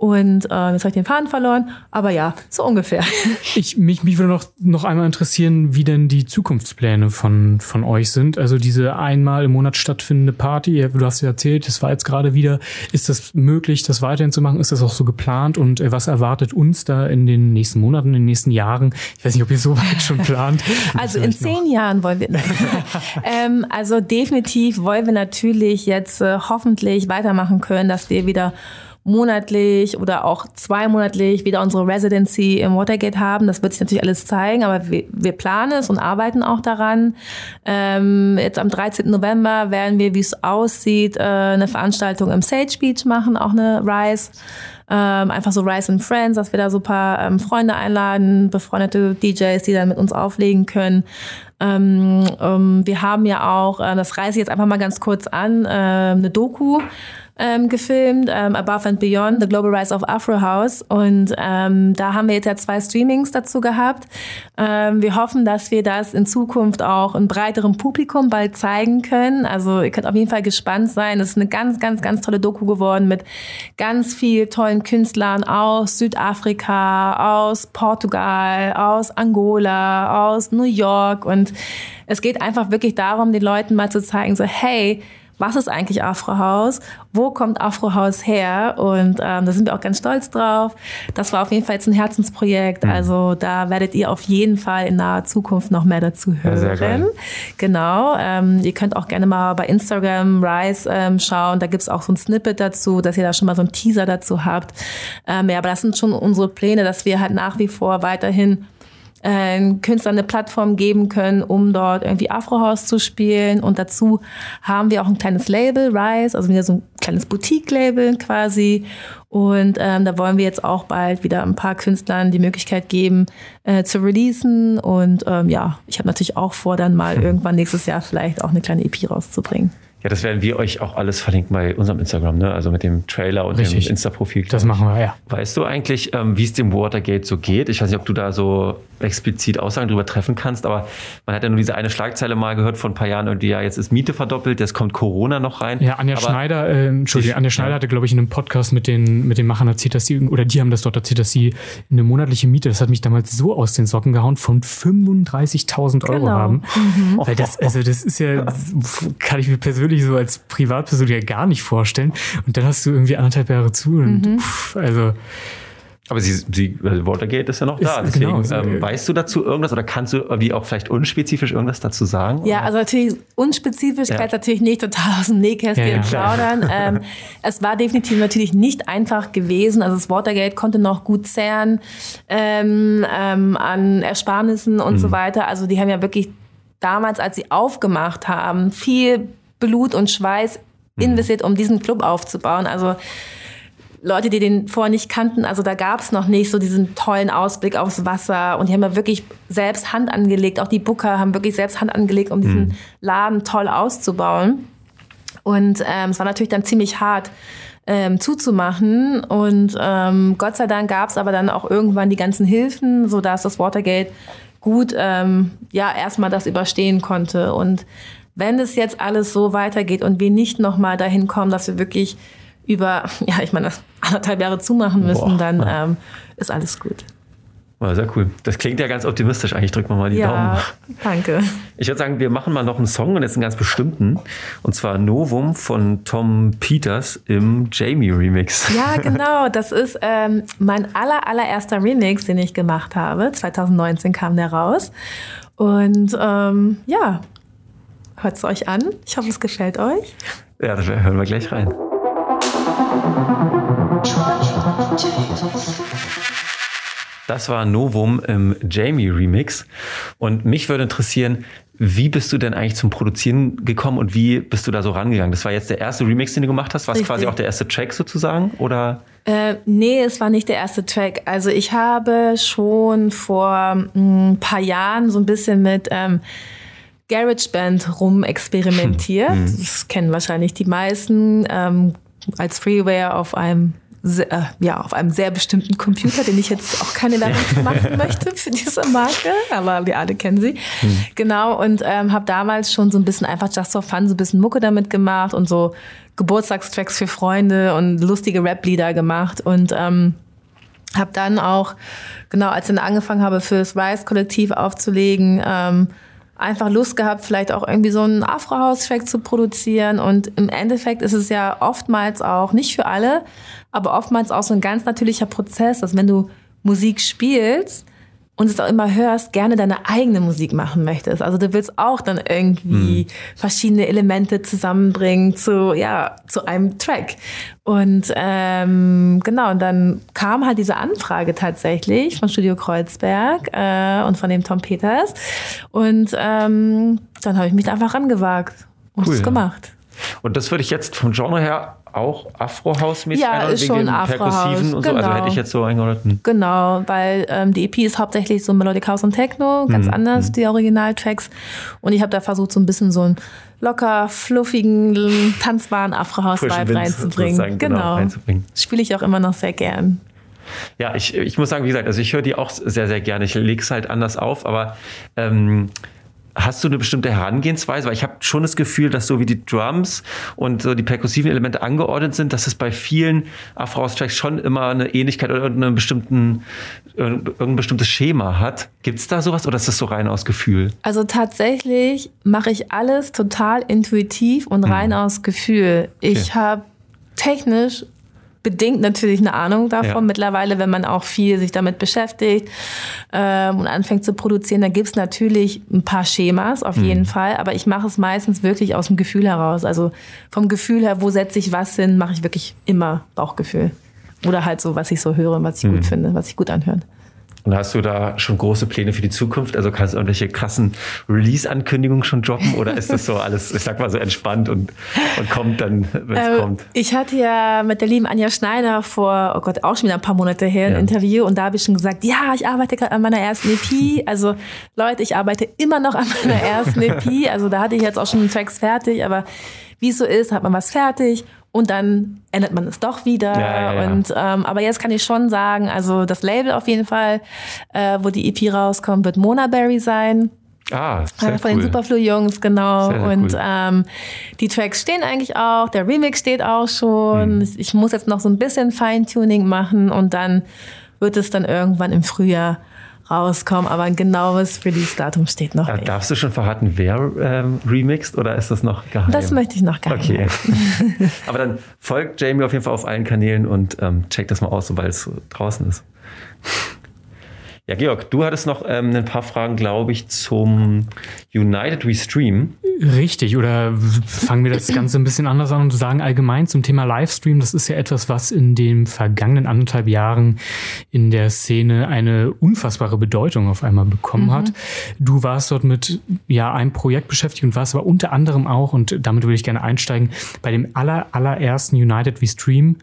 Und äh, jetzt habe ich den Faden verloren. Aber ja, so ungefähr. Ich, mich, mich würde noch, noch einmal interessieren, wie denn die Zukunftspläne von, von euch sind. Also diese einmal im Monat stattfindende Party, du hast ja erzählt, das war jetzt gerade wieder. Ist das möglich, das weiterhin zu machen? Ist das auch so geplant? Und äh, was erwartet uns da in den nächsten Monaten, in den nächsten Jahren? Ich weiß nicht, ob ihr so weit schon plant. Also in zehn noch. Jahren wollen wir. ähm, also definitiv wollen wir natürlich jetzt äh, hoffentlich weitermachen können, dass wir wieder monatlich oder auch zweimonatlich wieder unsere Residency im Watergate haben. Das wird sich natürlich alles zeigen, aber wir, wir planen es und arbeiten auch daran. Ähm, jetzt am 13. November werden wir, wie es aussieht, äh, eine Veranstaltung im Sage Beach machen, auch eine Rise. Ähm, einfach so Rise and Friends, dass wir da so ein paar ähm, Freunde einladen, befreundete DJs, die dann mit uns auflegen können. Ähm, ähm, wir haben ja auch, äh, das reiße ich jetzt einfach mal ganz kurz an, äh, eine Doku ähm, gefilmt, ähm, Above and Beyond, The Global Rise of Afro House. Und ähm, da haben wir jetzt ja zwei Streamings dazu gehabt. Ähm, wir hoffen, dass wir das in Zukunft auch in breiterem Publikum bald zeigen können. Also ihr könnt auf jeden Fall gespannt sein. Es ist eine ganz, ganz, ganz tolle Doku geworden mit ganz viel tollen Künstlern aus Südafrika, aus Portugal, aus Angola, aus New York. Und es geht einfach wirklich darum, den Leuten mal zu zeigen, so hey, was ist eigentlich Afrohaus, wo kommt Afrohaus her und ähm, da sind wir auch ganz stolz drauf. Das war auf jeden Fall jetzt ein Herzensprojekt, mhm. also da werdet ihr auf jeden Fall in naher Zukunft noch mehr dazu hören. Ja, genau, ähm, ihr könnt auch gerne mal bei Instagram Rise ähm, schauen, da gibt's auch so ein Snippet dazu, dass ihr da schon mal so einen Teaser dazu habt. Ähm, ja, aber das sind schon unsere Pläne, dass wir halt nach wie vor weiterhin äh, Künstlern eine Plattform geben können, um dort irgendwie Afrohaus zu spielen. Und dazu haben wir auch ein kleines Label, Rise, also wieder so ein kleines Boutique-Label quasi. Und ähm, da wollen wir jetzt auch bald wieder ein paar Künstlern die Möglichkeit geben, äh, zu releasen. Und ähm, ja, ich habe natürlich auch vor, dann mal irgendwann nächstes Jahr vielleicht auch eine kleine EP rauszubringen. Ja, das werden wir euch auch alles verlinken bei unserem Instagram, ne? Also mit dem Trailer und Richtig. dem Insta-Profil. Das machen wir, ja. Weißt du eigentlich, ähm, wie es dem Watergate so geht? Ich weiß nicht, ob du da so explizit Aussagen drüber treffen kannst, aber man hat ja nur diese eine Schlagzeile mal gehört vor ein paar Jahren und ja, jetzt ist Miete verdoppelt, jetzt kommt Corona noch rein. Ja, Anja aber Schneider, äh, Entschuldigung, Anja Schneider ja. hatte, glaube ich, in einem Podcast mit den, mit den Machern erzählt, dass sie, oder die haben das dort erzählt, dass sie eine monatliche Miete, das hat mich damals so aus den Socken gehauen, von 35.000 Euro genau. haben. Mhm. Weil das, also das ist ja, kann ich mir persönlich so als Privat Privatperson ja gar nicht vorstellen. Und dann hast du irgendwie anderthalb Jahre zu und mhm. pff, also. Aber sie, sie, also Watergate ist ja noch da. Ist, Deswegen, genau, ähm, weißt du dazu irgendwas oder kannst du irgendwie auch vielleicht unspezifisch irgendwas dazu sagen? Ja, oder? also natürlich unspezifisch ja. kann ich natürlich nicht total aus dem Nähkästchen ja, ja. plaudern. ähm, es war definitiv natürlich nicht einfach gewesen. Also das Watergate konnte noch gut zehren ähm, ähm, an Ersparnissen und mhm. so weiter. Also die haben ja wirklich damals, als sie aufgemacht haben, viel Blut und Schweiß mhm. investiert, um diesen Club aufzubauen. Also Leute, die den vorher nicht kannten, also da gab es noch nicht so diesen tollen Ausblick aufs Wasser und die haben ja wirklich selbst Hand angelegt, auch die Booker haben wirklich selbst Hand angelegt, um diesen mhm. Laden toll auszubauen. Und ähm, es war natürlich dann ziemlich hart ähm, zuzumachen und ähm, Gott sei Dank gab es aber dann auch irgendwann die ganzen Hilfen, sodass das Watergate gut ähm, ja erstmal das überstehen konnte und wenn es jetzt alles so weitergeht und wir nicht nochmal dahin kommen, dass wir wirklich über, ja, ich meine, anderthalb Jahre zumachen müssen, Boah, dann ähm, ist alles gut. Ja, sehr cool. Das klingt ja ganz optimistisch. Eigentlich drücken wir mal die ja, Daumen. Danke. Ich würde sagen, wir machen mal noch einen Song und jetzt einen ganz bestimmten. Und zwar Novum von Tom Peters im Jamie Remix. Ja, genau. Das ist ähm, mein aller, allererster Remix, den ich gemacht habe. 2019 kam der raus. Und ähm, ja, Hört es euch an. Ich hoffe, es gefällt euch. Ja, das hören wir gleich rein. Das war Novum im Jamie Remix. Und mich würde interessieren, wie bist du denn eigentlich zum Produzieren gekommen und wie bist du da so rangegangen? Das war jetzt der erste Remix, den du gemacht hast. War es quasi auch der erste Track sozusagen? Oder? Äh, nee, es war nicht der erste Track. Also ich habe schon vor ein mm, paar Jahren so ein bisschen mit ähm, GarageBand rumexperimentiert. Hm. Das kennen wahrscheinlich die meisten. Ähm, als Freeware auf einem sehr, äh, ja, auf einem sehr bestimmten Computer, den ich jetzt auch keine Werbung machen möchte für diese Marke, aber wir alle kennen sie. Hm. Genau, und ähm, habe damals schon so ein bisschen einfach just for fun, so ein bisschen Mucke damit gemacht und so Geburtstagstracks für Freunde und lustige Rap-Lieder gemacht und ähm, habe dann auch, genau als ich dann angefangen habe, fürs Rise-Kollektiv aufzulegen, ähm, einfach Lust gehabt, vielleicht auch irgendwie so einen Afro-House-Track zu produzieren. Und im Endeffekt ist es ja oftmals auch, nicht für alle, aber oftmals auch so ein ganz natürlicher Prozess, dass wenn du Musik spielst, und es auch immer hörst, gerne deine eigene Musik machen möchtest. Also du willst auch dann irgendwie mhm. verschiedene Elemente zusammenbringen zu, ja, zu einem Track. Und ähm, genau, und dann kam halt diese Anfrage tatsächlich von Studio Kreuzberg äh, und von dem Tom Peters. Und ähm, dann habe ich mich einfach rangewagt und es gemacht. Und das würde ich jetzt vom Genre her auch Afro-House-mäßig ja, ist schon Afro-House. und genau. so. Also hätte ich genau. jetzt so eingeordnet. Hm. Genau, weil ähm, die EP ist hauptsächlich so Melodic House und Techno, ganz mhm. anders, hm. die Originaltracks. Und ich habe da versucht, so ein bisschen so einen locker, fluffigen, tanzbaren Afro-House-Vibe reinzubringen. Genau. genau. Spiele ich auch immer noch sehr gern. Ja, ich, ich muss sagen, wie gesagt, also ich höre die auch sehr, sehr gerne. Ich lege es halt anders auf, aber ähm, Hast du eine bestimmte Herangehensweise? Weil ich habe schon das Gefühl, dass so wie die Drums und so die perkussiven Elemente angeordnet sind, dass es bei vielen Afro-Tracks schon immer eine Ähnlichkeit oder einen bestimmten, irgendein bestimmtes Schema hat. Gibt es da sowas oder ist das so rein aus Gefühl? Also tatsächlich mache ich alles total intuitiv und rein mhm. aus Gefühl. Ich okay. habe technisch bedingt natürlich eine Ahnung davon ja. mittlerweile, wenn man auch viel sich damit beschäftigt ähm, und anfängt zu produzieren. Da gibt's natürlich ein paar Schemas auf mhm. jeden Fall, aber ich mache es meistens wirklich aus dem Gefühl heraus. Also vom Gefühl her, wo setze ich was hin, mache ich wirklich immer Bauchgefühl. Oder halt so, was ich so höre, was ich mhm. gut finde, was sich gut anhört. Und hast du da schon große Pläne für die Zukunft? Also kannst du irgendwelche krassen Release-Ankündigungen schon droppen? Oder ist das so alles, ich sag mal so entspannt und, und kommt dann, wenn es äh, kommt? Ich hatte ja mit der lieben Anja Schneider vor, oh Gott, auch schon wieder ein paar Monate her ein ja. Interview und da habe ich schon gesagt, ja, ich arbeite gerade an meiner ersten EP. Also Leute, ich arbeite immer noch an meiner ersten EP. Also da hatte ich jetzt auch schon Tracks fertig, aber wie es so ist, hat man was fertig und dann ändert man es doch wieder. Ja, ja, ja. Und ähm, aber jetzt kann ich schon sagen, also das Label auf jeden Fall, äh, wo die EP rauskommt, wird Mona Berry sein. Ah, sehr Von cool. den Superflu-Jungs, genau. Sehr, sehr und cool. ähm, die Tracks stehen eigentlich auch, der Remix steht auch schon. Mhm. Ich muss jetzt noch so ein bisschen Feintuning machen und dann wird es dann irgendwann im Frühjahr rauskommen, aber ein genaues Release-Datum steht noch nicht. Darfst du schon verraten, wer ähm, remixt oder ist das noch geheim? Das möchte ich noch geheim. Okay. aber dann folgt Jamie auf jeden Fall auf allen Kanälen und ähm, checkt das mal aus, sobald es draußen ist. Ja, Georg, du hattest noch ähm, ein paar Fragen, glaube ich, zum United We Stream. Richtig, oder fangen wir das Ganze ein bisschen anders an und sagen allgemein zum Thema Livestream, das ist ja etwas, was in den vergangenen anderthalb Jahren in der Szene eine unfassbare Bedeutung auf einmal bekommen mhm. hat. Du warst dort mit ja einem Projekt beschäftigt und warst aber unter anderem auch, und damit würde ich gerne einsteigen, bei dem aller, allerersten United We Stream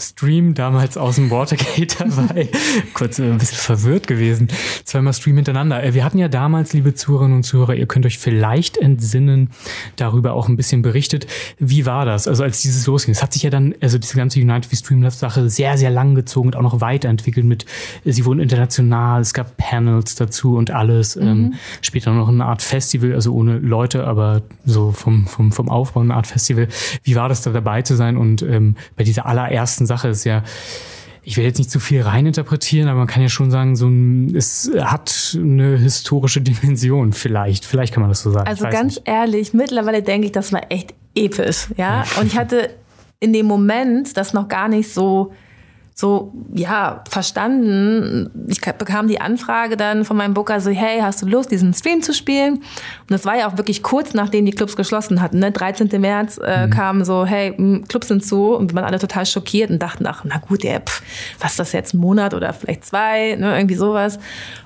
Stream damals aus dem Watergate dabei. Kurz ein bisschen verwirrt gewesen. Zweimal Stream hintereinander. Äh, wir hatten ja damals, liebe Zuhörerinnen und Zuhörer, ihr könnt euch vielleicht entsinnen, darüber auch ein bisschen berichtet. Wie war das? Also als dieses losging. Es hat sich ja dann, also diese ganze United We Stream Sache sehr, sehr lang gezogen und auch noch weiterentwickelt mit, sie wurden international, es gab Panels dazu und alles. Mhm. Ähm, später noch eine Art Festival, also ohne Leute, aber so vom, vom, vom Aufbau eine Art Festival. Wie war das da dabei zu sein und ähm, bei dieser allerersten Sache ist ja, ich will jetzt nicht zu viel reininterpretieren, aber man kann ja schon sagen, so ein, es hat eine historische Dimension, vielleicht. Vielleicht kann man das so sagen. Also ganz nicht. ehrlich, mittlerweile denke ich, das war echt episch, ja. Und ich hatte in dem Moment das noch gar nicht so so, ja, verstanden. Ich bekam die Anfrage dann von meinem Booker so, hey, hast du Lust, diesen Stream zu spielen? Und das war ja auch wirklich kurz, nachdem die Clubs geschlossen hatten. Ne? 13. März äh, mhm. kam so, hey, Clubs sind zu. Und wir waren alle total schockiert und dachten, ach, na gut, ja, pff, was ist das jetzt, ein Monat oder vielleicht zwei, ne? irgendwie sowas.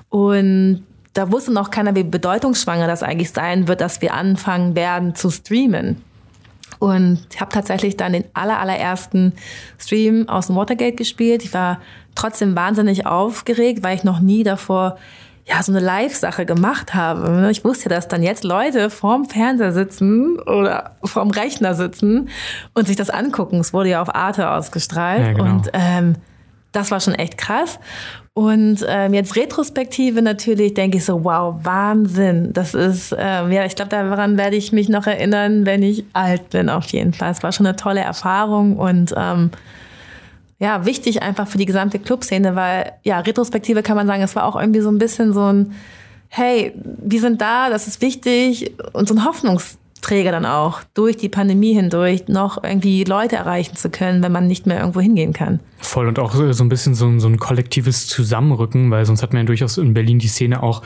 Und da wusste noch keiner, wie bedeutungsschwanger das eigentlich sein wird, dass wir anfangen werden zu streamen. Und ich habe tatsächlich dann den aller, allerersten Stream aus dem Watergate gespielt. Ich war trotzdem wahnsinnig aufgeregt, weil ich noch nie davor ja, so eine Live-Sache gemacht habe. Ich wusste ja, dass dann jetzt Leute vorm Fernseher sitzen oder vorm Rechner sitzen und sich das angucken. Es wurde ja auf Arte ausgestrahlt. Ja, genau. Und ähm, das war schon echt krass. Und ähm, jetzt Retrospektive natürlich denke ich so, wow, Wahnsinn. Das ist, ähm, ja, ich glaube, daran werde ich mich noch erinnern, wenn ich alt bin, auf jeden Fall. Es war schon eine tolle Erfahrung und ähm, ja, wichtig einfach für die gesamte Clubszene, weil ja, Retrospektive kann man sagen, es war auch irgendwie so ein bisschen so ein, hey, wir sind da, das ist wichtig und so ein Hoffnungs Träger dann auch, durch die Pandemie hindurch noch irgendwie Leute erreichen zu können, wenn man nicht mehr irgendwo hingehen kann. Voll und auch so ein bisschen so ein, so ein kollektives Zusammenrücken, weil sonst hat man ja durchaus in Berlin die Szene auch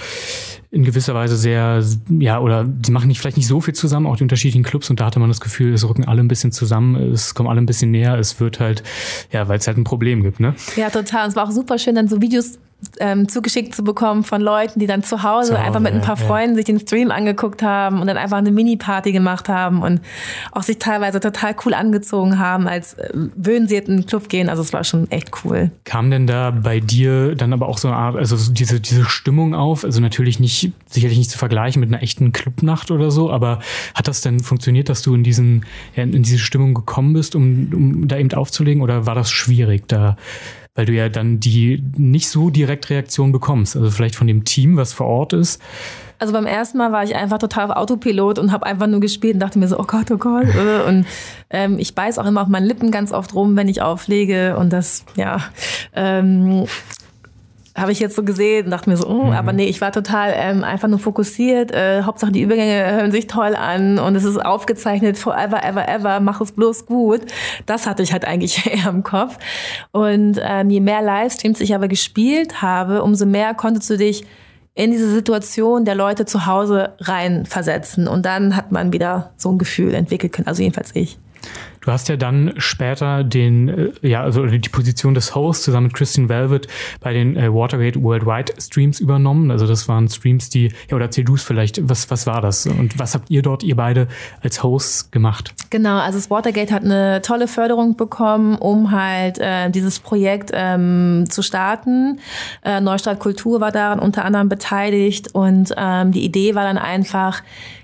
in gewisser Weise sehr, ja, oder die machen nicht vielleicht nicht so viel zusammen, auch die unterschiedlichen Clubs und da hatte man das Gefühl, es rücken alle ein bisschen zusammen, es kommen alle ein bisschen näher, es wird halt, ja, weil es halt ein Problem gibt, ne? Ja, total. Und es war auch super schön, dann so Videos ähm, zugeschickt zu bekommen von Leuten, die dann zu Hause, zu Hause einfach mit ein paar ja, Freunden ja. sich den Stream angeguckt haben und dann einfach eine Mini-Party gemacht haben und auch sich teilweise total cool angezogen haben, als äh, würden sie jetzt in den Club gehen. Also es war schon echt cool. Kam denn da bei dir dann aber auch so eine Art, also diese, diese Stimmung auf? Also natürlich nicht, sicherlich nicht zu vergleichen mit einer echten Clubnacht oder so, aber hat das denn funktioniert, dass du in diesen, in diese Stimmung gekommen bist, um, um da eben aufzulegen oder war das schwierig, da weil du ja dann die nicht so direkt Reaktion bekommst. Also vielleicht von dem Team, was vor Ort ist. Also beim ersten Mal war ich einfach total auf Autopilot und habe einfach nur gespielt und dachte mir so, oh Gott, oh Gott. Und ähm, ich beiß auch immer auf meinen Lippen ganz oft rum, wenn ich auflege. Und das, ja, ähm, habe ich jetzt so gesehen und dachte mir so, oh, mhm. aber nee, ich war total ähm, einfach nur fokussiert. Äh, Hauptsache die Übergänge hören sich toll an und es ist aufgezeichnet forever, ever, ever, mach es bloß gut. Das hatte ich halt eigentlich eher im Kopf. Und ähm, je mehr Livestreams ich aber gespielt habe, umso mehr konntest du dich in diese Situation der Leute zu Hause reinversetzen. Und dann hat man wieder so ein Gefühl entwickelt können. Also jedenfalls ich. Du hast ja dann später den, äh, ja, also die Position des Hosts zusammen mit Christian Velvet bei den äh, Watergate Worldwide Streams übernommen. Also das waren Streams, die, ja, oder erzähl du es vielleicht, was, was war das? Und was habt ihr dort, ihr beide, als Hosts gemacht? Genau, also das Watergate hat eine tolle Förderung bekommen, um halt äh, dieses Projekt ähm, zu starten. Äh, Neustadt Kultur war daran unter anderem beteiligt und ähm, die Idee war dann einfach,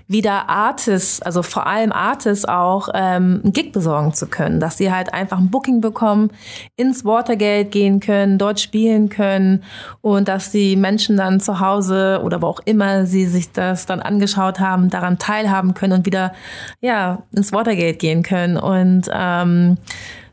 wieder Artists, also vor allem Artists auch, ähm, einen Gig besorgen zu können, dass sie halt einfach ein Booking bekommen, ins Watergate gehen können, dort spielen können. Und dass die Menschen dann zu Hause oder wo auch immer sie sich das dann angeschaut haben, daran teilhaben können und wieder ja ins Watergate gehen können. Und ähm,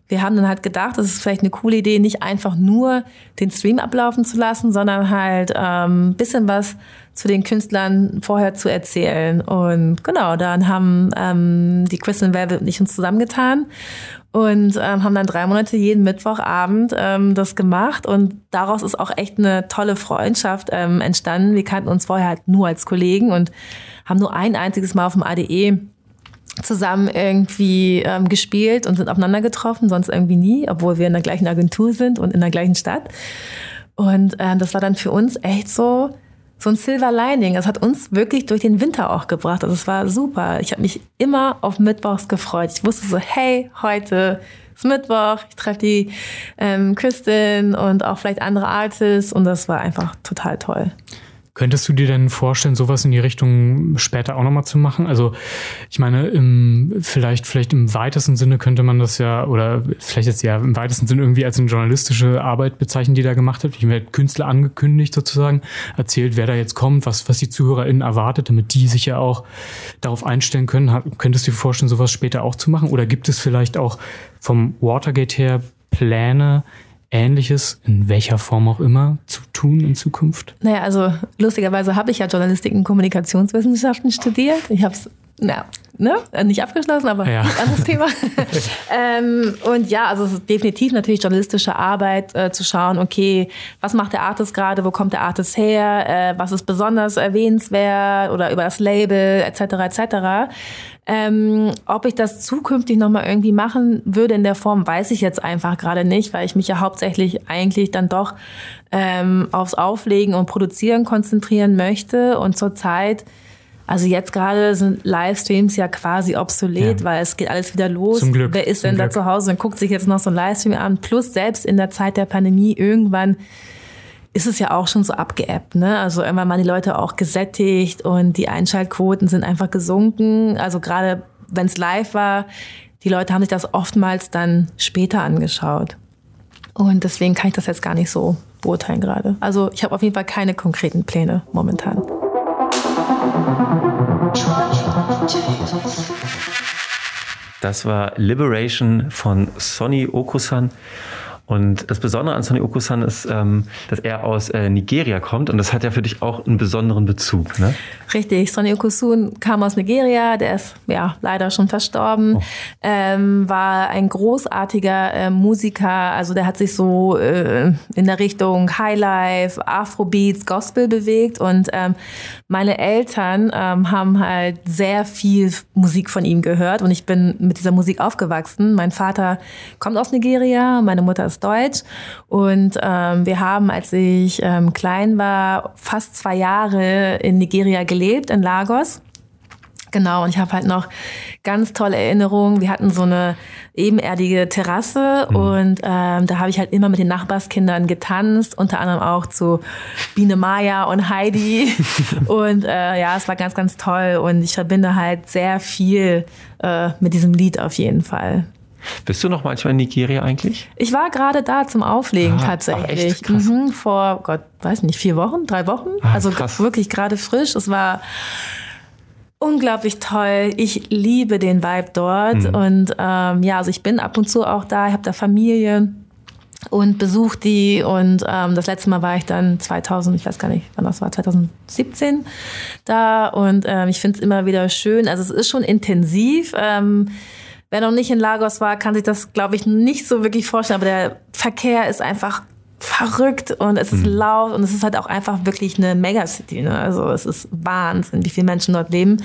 wir haben dann halt gedacht, es ist vielleicht eine coole Idee, nicht einfach nur den Stream ablaufen zu lassen, sondern halt ähm, bisschen was zu den Künstlern vorher zu erzählen. Und genau, dann haben ähm, die Kristen Velvet und ich uns zusammengetan und ähm, haben dann drei Monate jeden Mittwochabend ähm, das gemacht und daraus ist auch echt eine tolle Freundschaft ähm, entstanden. Wir kannten uns vorher halt nur als Kollegen und haben nur ein einziges Mal auf dem ADE zusammen irgendwie ähm, gespielt und sind aufeinander getroffen, sonst irgendwie nie, obwohl wir in der gleichen Agentur sind und in der gleichen Stadt. Und ähm, das war dann für uns echt so so ein Silver Lining. Das hat uns wirklich durch den Winter auch gebracht. Also es war super. Ich habe mich immer auf Mittwochs gefreut. Ich wusste so, hey, heute ist Mittwoch, ich treffe die ähm, Kristin und auch vielleicht andere Artists und das war einfach total toll. Könntest du dir denn vorstellen, sowas in die Richtung später auch nochmal zu machen? Also ich meine, im, vielleicht, vielleicht im weitesten Sinne könnte man das ja, oder vielleicht jetzt ja im weitesten Sinne irgendwie als eine journalistische Arbeit bezeichnen, die da gemacht hat. Ich werde Künstler angekündigt sozusagen, erzählt, wer da jetzt kommt, was, was die ZuhörerInnen erwartet, damit die sich ja auch darauf einstellen können. Könntest du dir vorstellen, sowas später auch zu machen? Oder gibt es vielleicht auch vom Watergate her Pläne, Ähnliches, in welcher Form auch immer, zu tun in Zukunft? Naja, also lustigerweise habe ich ja Journalistik und Kommunikationswissenschaften studiert. Ich habe es na, ne? nicht abgeschlossen, aber ja. ein anderes Thema. ähm, und ja, also es ist definitiv natürlich journalistische Arbeit, äh, zu schauen, okay, was macht der Artist gerade, wo kommt der Artist her, äh, was ist besonders erwähnenswert oder über das Label etc. etc. Ähm, ob ich das zukünftig nochmal irgendwie machen würde in der Form, weiß ich jetzt einfach gerade nicht, weil ich mich ja hauptsächlich eigentlich dann doch ähm, aufs Auflegen und Produzieren konzentrieren möchte. Und zurzeit, also jetzt gerade sind Livestreams ja quasi obsolet, ja. weil es geht alles wieder los. Zum Glück. Wer ist denn Glück. da zu Hause und guckt sich jetzt noch so ein Livestream an? Plus selbst in der Zeit der Pandemie irgendwann ist es ja auch schon so abgeebbt. Ne? Also irgendwann waren die Leute auch gesättigt und die Einschaltquoten sind einfach gesunken. Also gerade wenn es live war, die Leute haben sich das oftmals dann später angeschaut. Und deswegen kann ich das jetzt gar nicht so beurteilen gerade. Also ich habe auf jeden Fall keine konkreten Pläne momentan. Das war Liberation von Sonny Okusan. Und das Besondere an Sonny Okusan ist, ähm, dass er aus äh, Nigeria kommt und das hat ja für dich auch einen besonderen Bezug. Ne? Richtig, Sonny Okusun kam aus Nigeria, der ist ja leider schon verstorben, oh. ähm, war ein großartiger äh, Musiker, also der hat sich so äh, in der Richtung Highlife, Afrobeats, Gospel bewegt und ähm, meine Eltern ähm, haben halt sehr viel Musik von ihm gehört und ich bin mit dieser Musik aufgewachsen. Mein Vater kommt aus Nigeria, meine Mutter ist ist Deutsch. Und ähm, wir haben, als ich ähm, klein war, fast zwei Jahre in Nigeria gelebt, in Lagos. Genau, und ich habe halt noch ganz tolle Erinnerungen. Wir hatten so eine ebenerdige Terrasse mhm. und ähm, da habe ich halt immer mit den Nachbarskindern getanzt, unter anderem auch zu Biene Maya und Heidi. und äh, ja, es war ganz, ganz toll und ich verbinde halt sehr viel äh, mit diesem Lied auf jeden Fall. Bist du noch manchmal in Nigeria eigentlich? Ich war gerade da zum Auflegen ah, tatsächlich. Krass. Mhm, vor, Gott, weiß nicht, vier Wochen, drei Wochen. Ah, also krass. wirklich gerade frisch. Es war unglaublich toll. Ich liebe den Vibe dort. Mhm. Und ähm, ja, also ich bin ab und zu auch da. Ich habe da Familie und besuche die. Und ähm, das letzte Mal war ich dann 2000, ich weiß gar nicht, wann das war, 2017 da. Und ähm, ich finde es immer wieder schön. Also es ist schon intensiv. Wer noch nicht in Lagos war, kann sich das, glaube ich, nicht so wirklich vorstellen. Aber der Verkehr ist einfach verrückt und es ist mhm. laut und es ist halt auch einfach wirklich eine Megacity. Ne? Also es ist Wahnsinn, wie viele Menschen dort leben.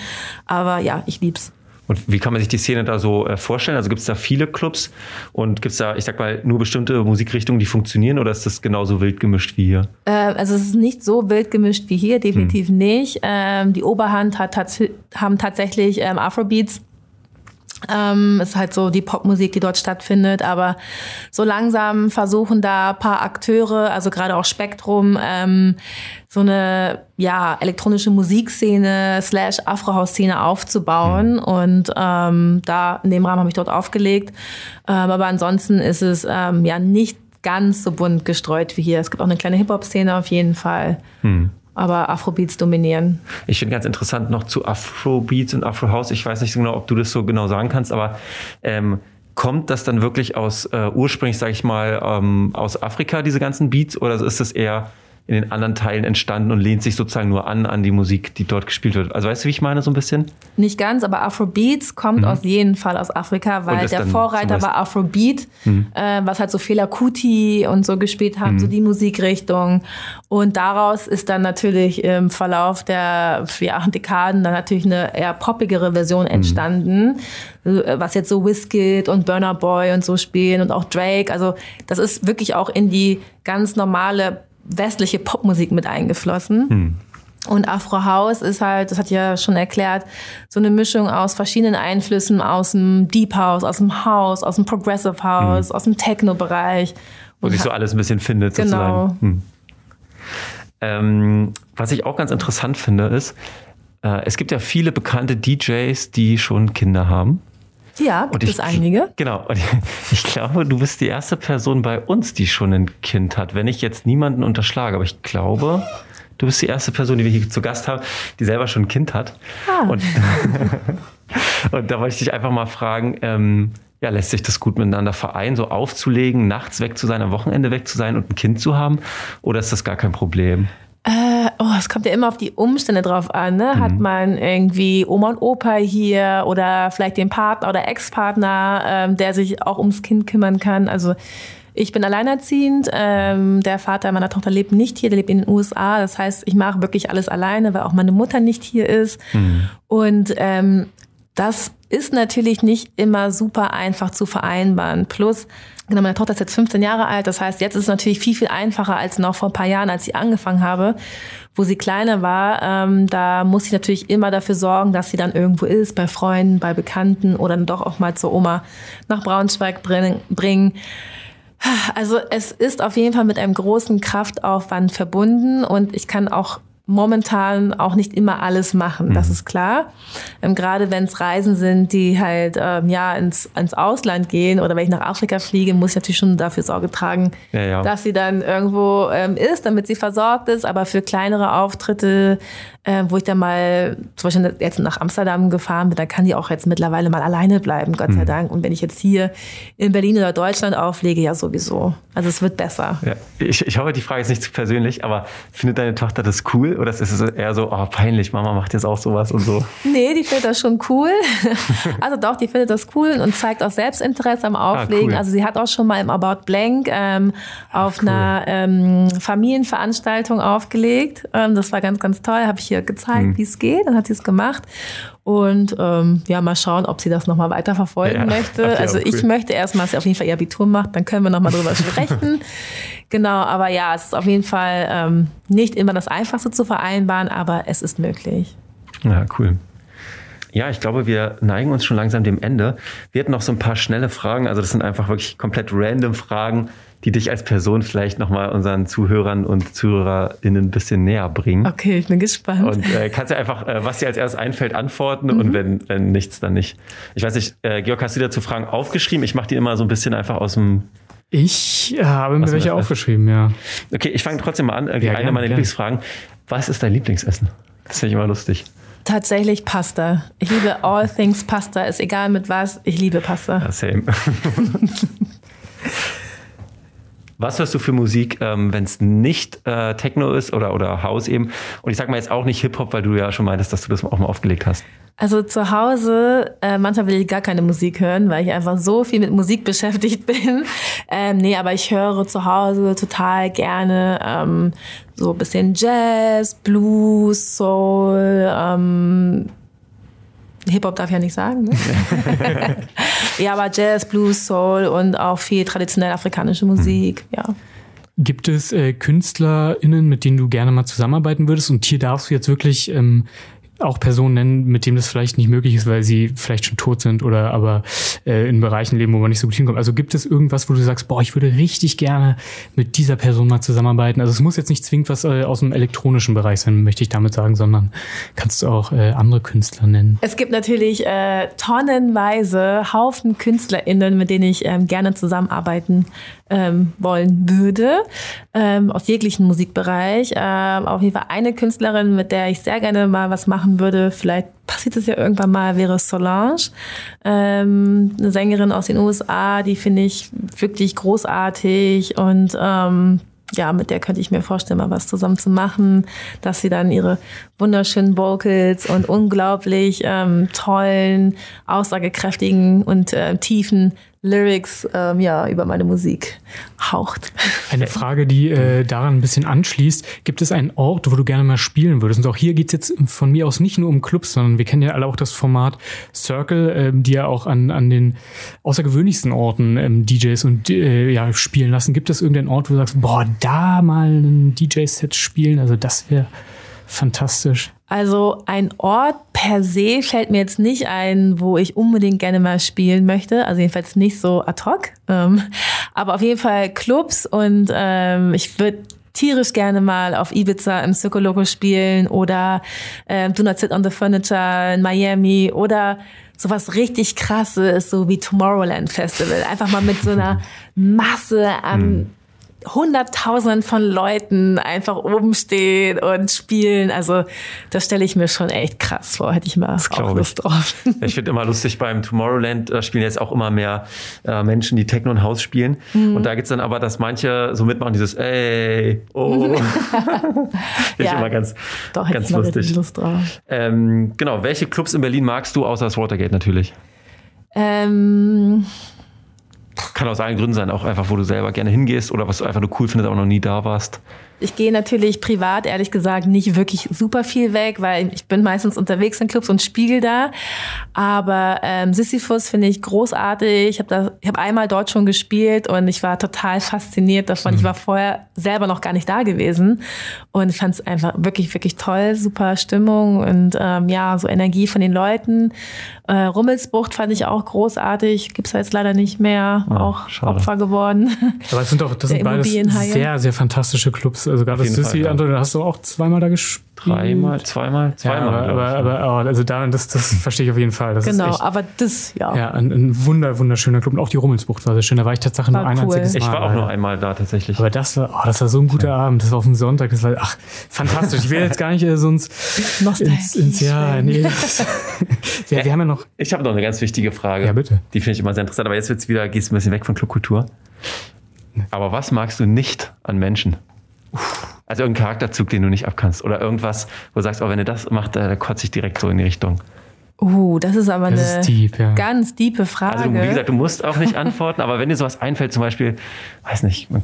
Aber ja, ich lieb's. Und wie kann man sich die Szene da so äh, vorstellen? Also gibt es da viele Clubs und gibt es da, ich sag mal, nur bestimmte Musikrichtungen, die funktionieren oder ist das genauso wild gemischt wie hier? Äh, also es ist nicht so wild gemischt wie hier, definitiv hm. nicht. Ähm, die Oberhand hat, tats haben tatsächlich ähm, Afrobeats ähm, ist halt so die Popmusik, die dort stattfindet, aber so langsam versuchen da paar Akteure, also gerade auch Spektrum, ähm, so eine ja elektronische Musikszene slash Afrohaus-Szene aufzubauen mhm. und ähm, da in dem Rahmen habe ich dort aufgelegt, ähm, aber ansonsten ist es ähm, ja nicht ganz so bunt gestreut wie hier. Es gibt auch eine kleine Hip-Hop-Szene auf jeden Fall. Mhm aber Afrobeats dominieren. Ich finde ganz interessant noch zu Afrobeats und Afrohouse. Ich weiß nicht genau, ob du das so genau sagen kannst, aber ähm, kommt das dann wirklich aus äh, ursprünglich, sage ich mal, ähm, aus Afrika, diese ganzen Beats, oder ist das eher in den anderen Teilen entstanden und lehnt sich sozusagen nur an an die Musik, die dort gespielt wird. Also weißt du, wie ich meine so ein bisschen? Nicht ganz, aber Afrobeats kommt mhm. auf jeden Fall aus Afrika, weil der Vorreiter war Afrobeat, mhm. äh, was halt so Fela Kuti und so gespielt haben, mhm. so die Musikrichtung. Und daraus ist dann natürlich im Verlauf der ja, Dekaden dann natürlich eine eher poppigere Version mhm. entstanden, äh, was jetzt so Wizkid und Burner Boy und so spielen und auch Drake. Also das ist wirklich auch in die ganz normale westliche Popmusik mit eingeflossen. Hm. Und Afro House ist halt, das hat ja schon erklärt, so eine Mischung aus verschiedenen Einflüssen aus dem Deep House, aus dem House, aus dem Progressive House, hm. aus dem Techno-Bereich. Wo sich so alles ein bisschen findet, genau. sozusagen. Hm. Ähm, was ich auch ganz interessant finde, ist, äh, es gibt ja viele bekannte DJs, die schon Kinder haben. Ja, gibt ich, es einige. Genau. Und ich glaube, du bist die erste Person bei uns, die schon ein Kind hat. Wenn ich jetzt niemanden unterschlage, aber ich glaube, du bist die erste Person, die wir hier zu Gast haben, die selber schon ein Kind hat. Ah. Und, und da wollte ich dich einfach mal fragen, ähm, ja, lässt sich das gut miteinander vereinen, so aufzulegen, nachts weg zu sein, am Wochenende weg zu sein und ein Kind zu haben? Oder ist das gar kein Problem? Äh, oh, es kommt ja immer auf die Umstände drauf an. Ne? Mhm. Hat man irgendwie Oma und Opa hier oder vielleicht den Partner oder Ex-Partner, ähm, der sich auch ums Kind kümmern kann. Also ich bin alleinerziehend. Ähm, der Vater meiner Tochter lebt nicht hier, der lebt in den USA. Das heißt, ich mache wirklich alles alleine, weil auch meine Mutter nicht hier ist. Mhm. Und ähm, das ist natürlich nicht immer super einfach zu vereinbaren. Plus, genau, meine Tochter ist jetzt 15 Jahre alt. Das heißt, jetzt ist es natürlich viel, viel einfacher als noch vor ein paar Jahren, als ich angefangen habe, wo sie kleiner war. Ähm, da muss ich natürlich immer dafür sorgen, dass sie dann irgendwo ist, bei Freunden, bei Bekannten oder dann doch auch mal zur Oma nach Braunschweig bringen. Also es ist auf jeden Fall mit einem großen Kraftaufwand verbunden und ich kann auch momentan auch nicht immer alles machen, das mhm. ist klar. Ähm, gerade wenn es Reisen sind, die halt ähm, ja ins, ins Ausland gehen oder wenn ich nach Afrika fliege, muss ich natürlich schon dafür Sorge tragen, ja, ja. dass sie dann irgendwo ähm, ist, damit sie versorgt ist. Aber für kleinere Auftritte äh, wo ich dann mal zum Beispiel jetzt nach Amsterdam gefahren bin, da kann die auch jetzt mittlerweile mal alleine bleiben, Gott sei mhm. Dank. Und wenn ich jetzt hier in Berlin oder Deutschland auflege, ja sowieso. Also es wird besser. Ja, ich, ich hoffe, die Frage ist nicht zu persönlich, aber findet deine Tochter das cool oder ist es eher so, oh, peinlich, Mama macht jetzt auch sowas und so? Nee, die findet das schon cool. also doch, die findet das cool und zeigt auch Selbstinteresse am Auflegen. Ah, cool. Also sie hat auch schon mal im About Blank ähm, auf cool. einer ähm, Familienveranstaltung aufgelegt. Ähm, das war ganz, ganz toll. Habe ich hier gezeigt, mhm. wie es geht. Dann hat sie es gemacht. Und ähm, ja, mal schauen, ob sie das nochmal weiterverfolgen ja, möchte. Also cool. ich möchte erstmal, dass sie auf jeden Fall ihr Abitur macht, dann können wir nochmal drüber sprechen. Genau, aber ja, es ist auf jeden Fall ähm, nicht immer das Einfachste zu vereinbaren, aber es ist möglich. Ja, cool. Ja, ich glaube, wir neigen uns schon langsam dem Ende. Wir hatten noch so ein paar schnelle Fragen. Also das sind einfach wirklich komplett random Fragen, die dich als Person vielleicht nochmal unseren Zuhörern und ZuhörerInnen ein bisschen näher bringen. Okay, ich bin gespannt. Und äh, kannst du einfach, äh, was dir als erstes einfällt, antworten mhm. und wenn, wenn nichts, dann nicht. Ich weiß nicht, äh, Georg, hast du dazu Fragen aufgeschrieben? Ich mache die immer so ein bisschen einfach aus dem ich habe mir welche aufgeschrieben, ja. Okay, ich fange trotzdem mal an. Ja, eine meiner Lieblingsfragen. Was ist dein Lieblingsessen? Das finde ich immer lustig. Tatsächlich Pasta. Ich liebe all things Pasta. Ist egal mit was. Ich liebe Pasta. Ja, same. Was hörst du für Musik, ähm, wenn es nicht äh, Techno ist oder, oder House eben? Und ich sag mal jetzt auch nicht Hip-Hop, weil du ja schon meintest, dass du das auch mal aufgelegt hast. Also zu Hause, äh, manchmal will ich gar keine Musik hören, weil ich einfach so viel mit Musik beschäftigt bin. Ähm, nee, aber ich höre zu Hause total gerne ähm, so bisschen Jazz, Blues, Soul, ähm, Hip-Hop darf ich ja nicht sagen. Ne? ja, aber Jazz, Blues, Soul und auch viel traditionelle afrikanische Musik, mhm. ja. Gibt es äh, KünstlerInnen, mit denen du gerne mal zusammenarbeiten würdest? Und hier darfst du jetzt wirklich ähm, auch Personen nennen, mit denen das vielleicht nicht möglich ist, weil sie vielleicht schon tot sind oder aber äh, in Bereichen leben, wo man nicht so gut hinkommt. Also gibt es irgendwas, wo du sagst, boah, ich würde richtig gerne mit dieser Person mal zusammenarbeiten. Also es muss jetzt nicht zwingend was äh, aus dem elektronischen Bereich sein, möchte ich damit sagen, sondern kannst du auch äh, andere Künstler nennen. Es gibt natürlich äh, tonnenweise Haufen KünstlerInnen, mit denen ich ähm, gerne zusammenarbeiten ähm, wollen würde, ähm, aus jeglichen Musikbereich. Ähm, auf jeden Fall eine Künstlerin, mit der ich sehr gerne mal was machen würde, vielleicht passiert es ja irgendwann mal, wäre Solange, ähm, eine Sängerin aus den USA, die finde ich wirklich großartig. Und ähm, ja, mit der könnte ich mir vorstellen, mal was zusammen zu machen, dass sie dann ihre wunderschönen Vocals und unglaublich ähm, tollen, aussagekräftigen und äh, tiefen Lyrics ähm, ja, über meine Musik haucht. Eine Frage, die äh, daran ein bisschen anschließt. Gibt es einen Ort, wo du gerne mal spielen würdest? Und auch hier geht es jetzt von mir aus nicht nur um Clubs, sondern wir kennen ja alle auch das Format Circle, ähm, die ja auch an, an den außergewöhnlichsten Orten ähm, DJs und äh, ja, spielen lassen. Gibt es irgendeinen Ort, wo du sagst, boah, da mal ein DJ-Set spielen? Also das wäre fantastisch. Also ein Ort per se fällt mir jetzt nicht ein, wo ich unbedingt gerne mal spielen möchte. Also jedenfalls nicht so ad hoc. Ähm, aber auf jeden Fall Clubs und ähm, ich würde tierisch gerne mal auf Ibiza im Circo Loco spielen oder äh, Do Not Sit on the Furniture in Miami oder sowas richtig krasses, so wie Tomorrowland Festival. Einfach mal mit so einer Masse an hm. Hunderttausenden von Leuten einfach oben stehen und spielen. Also das stelle ich mir schon echt krass vor. Hätte ich mal das auch Lust ich. drauf. Ich finde immer lustig, beim Tomorrowland da spielen jetzt auch immer mehr äh, Menschen, die Techno und Haus spielen. Mhm. Und da gibt es dann aber, dass manche so mitmachen, dieses Ey, oh. ich ja, immer ganz, doch, ganz lustig. Lust drauf. Ähm, genau, welche Clubs in Berlin magst du, außer das Watergate natürlich? Ähm kann aus allen Gründen sein, auch einfach, wo du selber gerne hingehst oder was du einfach nur cool findest, aber noch nie da warst. Ich gehe natürlich privat, ehrlich gesagt, nicht wirklich super viel weg, weil ich bin meistens unterwegs in Clubs und spiegel da. Aber ähm, Sisyphus finde ich großartig. Ich habe hab einmal dort schon gespielt und ich war total fasziniert davon. Mhm. Ich war vorher selber noch gar nicht da gewesen und ich fand es einfach wirklich, wirklich toll. Super Stimmung und ähm, ja, so Energie von den Leuten. Äh, Rummelsbucht fand ich auch großartig. Gibt's jetzt leider nicht mehr. Oh, auch schade. Opfer geworden. Aber es sind doch, das sind beides sehr, sehr fantastische Clubs. Also gerade das Sissi, ja. Anton, hast du auch zweimal da gespielt? Dreimal, zweimal, zweimal. Ja, aber, aber, aber, also da, das, das verstehe ich auf jeden Fall. Das genau, echt, aber das, ja. Ja, ein, ein wunder, wunderschöner Club. Und auch die Rummelsbucht war sehr schön. Da war ich tatsächlich war nur ein cool. einziges Mal. Ich war auch nur einmal da tatsächlich. Aber das war, oh, das war so ein guter ja. Abend. Das war auf dem Sonntag. Das war, ach, fantastisch. Ich will jetzt gar nicht äh, sonst ins, ins Jahr. Nee. ja, wir haben ja noch. Ich habe noch eine ganz wichtige Frage. Ja, bitte. Die finde ich immer sehr interessant. Aber jetzt wird's wieder, gehst du ein bisschen weg von Clubkultur. Aber was magst du nicht an Menschen? Also irgendein Charakterzug, den du nicht abkannst. Oder irgendwas, wo du sagst, oh, wenn du das machst, da kotze ich direkt so in die Richtung. Uh, das ist aber das eine ist deep, ja. ganz diepe Frage. Also, wie gesagt, du musst auch nicht antworten, aber wenn dir sowas einfällt, zum Beispiel, weiß nicht, man,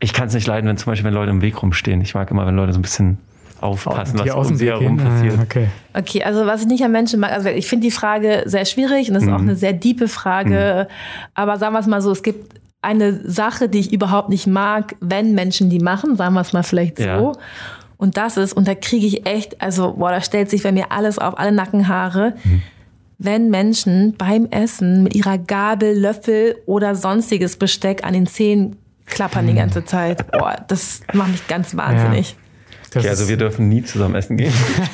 ich kann es nicht leiden, wenn zum Beispiel, wenn Leute im Weg rumstehen. Ich mag immer, wenn Leute so ein bisschen aufpassen, was um sie herum passiert. Ah, okay. okay, also was ich nicht an Menschen mag, also ich finde die Frage sehr schwierig und das ist mhm. auch eine sehr diepe Frage. Mhm. Aber sagen wir es mal so, es gibt eine Sache, die ich überhaupt nicht mag, wenn Menschen die machen, sagen wir es mal vielleicht so. Ja. Und das ist, und da kriege ich echt, also, boah, da stellt sich bei mir alles auf, alle Nackenhaare. Mhm. Wenn Menschen beim Essen mit ihrer Gabel, Löffel oder sonstiges Besteck an den Zähnen klappern mhm. die ganze Zeit. Boah, das macht mich ganz wahnsinnig. Ja. Okay, also wir dürfen nie zusammen essen gehen.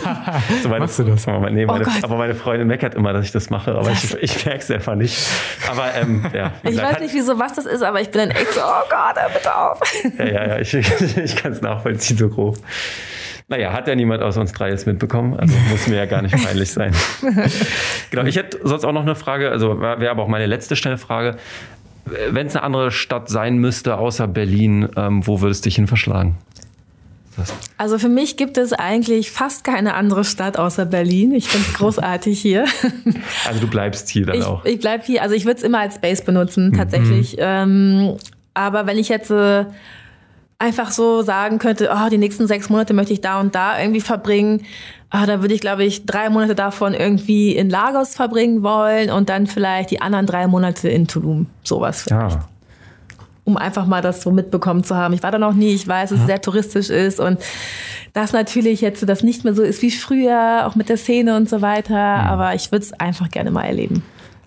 so meine, Machst du das? Nee, meine, oh aber meine Freundin meckert immer, dass ich das mache, aber ich, ich merke es einfach nicht. Aber ähm, ja. Ich gesagt, weiß nicht, wieso was das ist, aber ich bin dann echt so, oh Gott, hör bitte auf. ja, ja, ja, ich, ich kann es nachvollziehen, so grob. Naja, hat ja niemand aus uns drei jetzt mitbekommen, also muss mir ja gar nicht peinlich sein. genau, ich hätte sonst auch noch eine Frage, also wäre aber auch meine letzte schnelle Frage. Wenn es eine andere Stadt sein müsste, außer Berlin, ähm, wo würdest du dich hin verschlagen? Also für mich gibt es eigentlich fast keine andere Stadt außer Berlin. Ich finde es großartig hier. Also du bleibst hier dann ich, auch? Ich bleibe hier. Also ich würde es immer als Base benutzen, mhm. tatsächlich. Mhm. Ähm, aber wenn ich jetzt äh, einfach so sagen könnte, oh, die nächsten sechs Monate möchte ich da und da irgendwie verbringen, ah, da würde ich, glaube ich, drei Monate davon irgendwie in Lagos verbringen wollen und dann vielleicht die anderen drei Monate in Tulum. Sowas vielleicht. Ja um einfach mal das so mitbekommen zu haben. Ich war da noch nie, ich weiß, dass es sehr touristisch ist und dass natürlich jetzt das nicht mehr so ist wie früher, auch mit der Szene und so weiter, mhm. aber ich würde es einfach gerne mal erleben.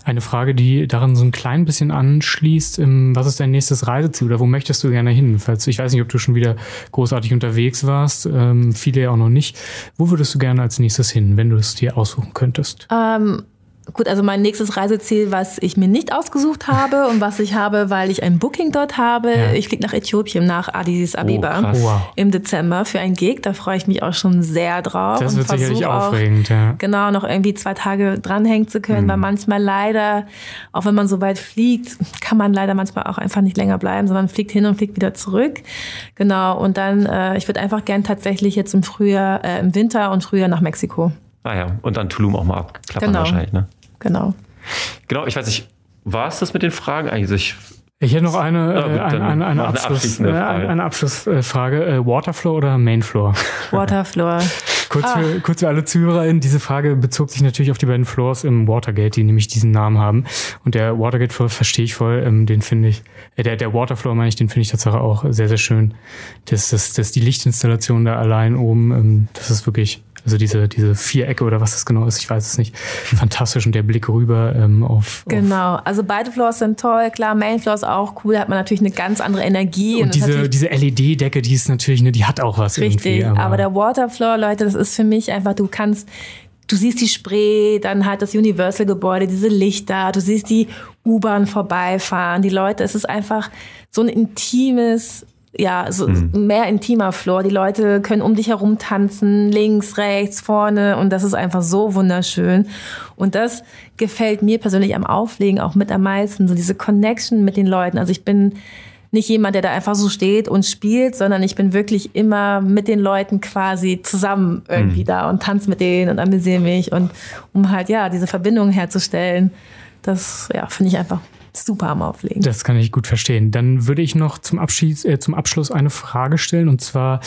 Eine Frage, die daran so ein klein bisschen anschließt, ähm, was ist dein nächstes Reiseziel oder wo möchtest du gerne hin? Falls, ich weiß nicht, ob du schon wieder großartig unterwegs warst, ähm, viele ja auch noch nicht. Wo würdest du gerne als nächstes hin, wenn du es dir aussuchen könntest? Ähm, Gut, also mein nächstes Reiseziel, was ich mir nicht ausgesucht habe und was ich habe, weil ich ein Booking dort habe. Ja. Ich fliege nach Äthiopien, nach Addis Abeba oh, wow. im Dezember für ein Gig. Da freue ich mich auch schon sehr drauf. Das wird sicherlich aufregend, ja. Genau, noch irgendwie zwei Tage dranhängen zu können, mhm. weil manchmal leider, auch wenn man so weit fliegt, kann man leider manchmal auch einfach nicht länger bleiben, sondern fliegt hin und fliegt wieder zurück. Genau, und dann, äh, ich würde einfach gern tatsächlich jetzt im Frühjahr, äh, im Winter und Frühjahr nach Mexiko. Ah ja, und dann Tulum auch mal abklappern genau. wahrscheinlich, ne? Genau. Genau, ich weiß nicht, war es das mit den Fragen eigentlich? Ich hätte noch eine, äh, eine, eine, eine, Abschluss, eine, eine Abschlussfrage. Äh, Waterflow oder Mainfloor? Waterfloor. kurz, ah. für, kurz für alle ZuhörerInnen, diese Frage bezog sich natürlich auf die beiden Floors im Watergate, die nämlich diesen Namen haben. Und der Watergate-Floor verstehe ich voll, ähm, den finde ich, äh, der, der Waterfloor meine ich, den finde ich tatsächlich auch sehr, sehr schön. Das, das, das die Lichtinstallation da allein oben, ähm, das ist wirklich also diese, diese Vierecke oder was das genau ist, ich weiß es nicht. Fantastisch und der Blick rüber ähm, auf, Genau, also beide Floors sind toll. Klar, Main Floor ist auch cool, da hat man natürlich eine ganz andere Energie. Und, und diese, diese LED-Decke, die ist natürlich, ne, die hat auch was Richtig, aber, aber der Waterfloor, Leute, das ist für mich einfach, du kannst du siehst die Spree, dann halt das Universal-Gebäude, diese Lichter, du siehst die U-Bahn vorbeifahren, die Leute, es ist einfach so ein intimes ja, so mhm. mehr intimer Floor. Die Leute können um dich herum tanzen, links, rechts, vorne und das ist einfach so wunderschön. Und das gefällt mir persönlich am Auflegen auch mit am meisten, so diese Connection mit den Leuten. Also ich bin nicht jemand, der da einfach so steht und spielt, sondern ich bin wirklich immer mit den Leuten quasi zusammen irgendwie mhm. da und tanze mit denen und amüsiere mich und um halt ja diese Verbindung herzustellen. Das ja, finde ich einfach super am Auflegen. Das kann ich gut verstehen. Dann würde ich noch zum, Abschied, äh, zum Abschluss eine Frage stellen und zwar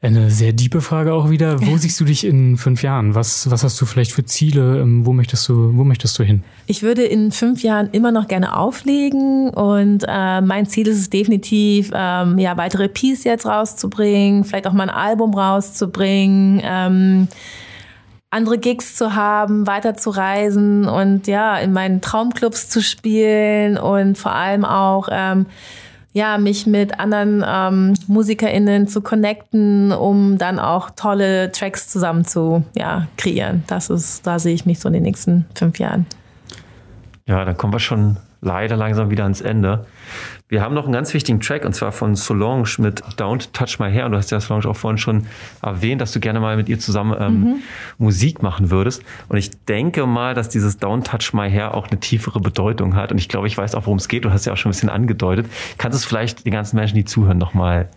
eine sehr diepe Frage auch wieder. Wo siehst du dich in fünf Jahren? Was, was hast du vielleicht für Ziele? Ähm, wo möchtest du, wo möchtest du hin? Ich würde in fünf Jahren immer noch gerne auflegen und äh, mein Ziel ist es definitiv, ähm, ja, weitere Peace jetzt rauszubringen, vielleicht auch mal ein Album rauszubringen. Ähm, andere Gigs zu haben, weiter zu reisen und ja, in meinen Traumclubs zu spielen und vor allem auch ähm, ja, mich mit anderen ähm, MusikerInnen zu connecten, um dann auch tolle Tracks zusammen zu ja, kreieren. Das ist, da sehe ich mich so in den nächsten fünf Jahren. Ja, dann kommen wir schon leider langsam wieder ans Ende. Wir haben noch einen ganz wichtigen Track und zwar von Solange mit Don't Touch My Hair. Und du hast ja Solange auch vorhin schon erwähnt, dass du gerne mal mit ihr zusammen ähm, mhm. Musik machen würdest. Und ich denke mal, dass dieses Don't Touch My Hair auch eine tiefere Bedeutung hat. Und ich glaube, ich weiß auch, worum es geht. Du hast ja auch schon ein bisschen angedeutet. Kannst du es vielleicht den ganzen Menschen, die zuhören, nochmal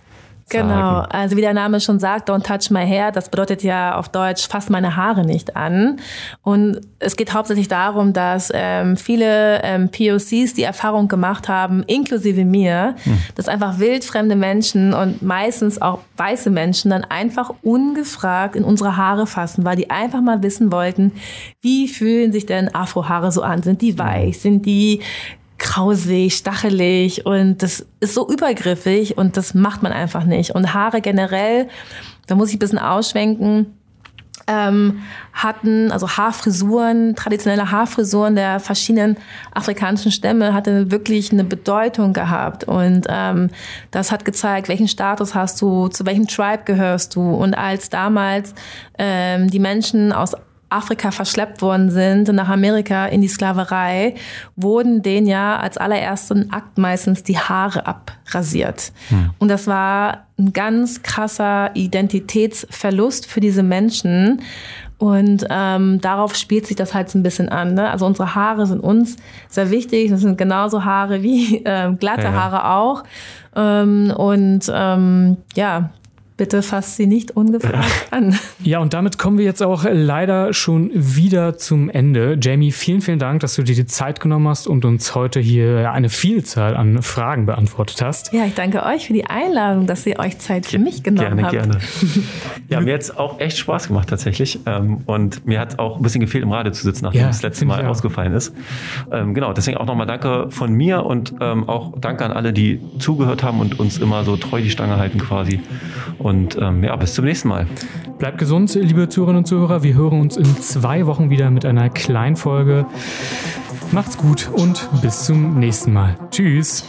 Genau, also wie der Name schon sagt, Don't Touch My Hair, das bedeutet ja auf Deutsch, fass meine Haare nicht an. Und es geht hauptsächlich darum, dass ähm, viele ähm, POCs die Erfahrung gemacht haben, inklusive mir, hm. dass einfach wildfremde Menschen und meistens auch weiße Menschen dann einfach ungefragt in unsere Haare fassen, weil die einfach mal wissen wollten, wie fühlen sich denn Afrohaare so an? Sind die weich? Sind die grausig, stachelig und das ist so übergriffig und das macht man einfach nicht. Und Haare generell, da muss ich ein bisschen ausschwenken, ähm, hatten, also Haarfrisuren, traditionelle Haarfrisuren der verschiedenen afrikanischen Stämme hatte wirklich eine Bedeutung gehabt. Und ähm, das hat gezeigt, welchen Status hast du, zu welchem Tribe gehörst du. Und als damals ähm, die Menschen aus Afrika verschleppt worden sind nach Amerika in die Sklaverei, wurden denen ja als allerersten Akt meistens die Haare abrasiert. Hm. Und das war ein ganz krasser Identitätsverlust für diese Menschen. Und ähm, darauf spielt sich das halt so ein bisschen an. Ne? Also unsere Haare sind uns sehr wichtig. Das sind genauso Haare wie äh, glatte ja. Haare auch. Ähm, und ähm, ja, Bitte fasst sie nicht ungefragt an. Ja, und damit kommen wir jetzt auch leider schon wieder zum Ende. Jamie, vielen, vielen Dank, dass du dir die Zeit genommen hast und uns heute hier eine Vielzahl an Fragen beantwortet hast. Ja, ich danke euch für die Einladung, dass ihr euch Zeit für mich genommen gerne, habt. Gerne, gerne. Ja, mir hat es auch echt Spaß gemacht tatsächlich. Ähm, und mir hat auch ein bisschen gefehlt, im Radio zu sitzen, nachdem ja, das letzte Mal ausgefallen ist. Ähm, genau, deswegen auch nochmal danke von mir und ähm, auch danke an alle, die zugehört haben und uns immer so treu die Stange halten quasi. Und ähm, ja, bis zum nächsten Mal. Bleibt gesund, liebe Zuhörerinnen und Zuhörer. Wir hören uns in zwei Wochen wieder mit einer Kleinfolge. Macht's gut und bis zum nächsten Mal. Tschüss.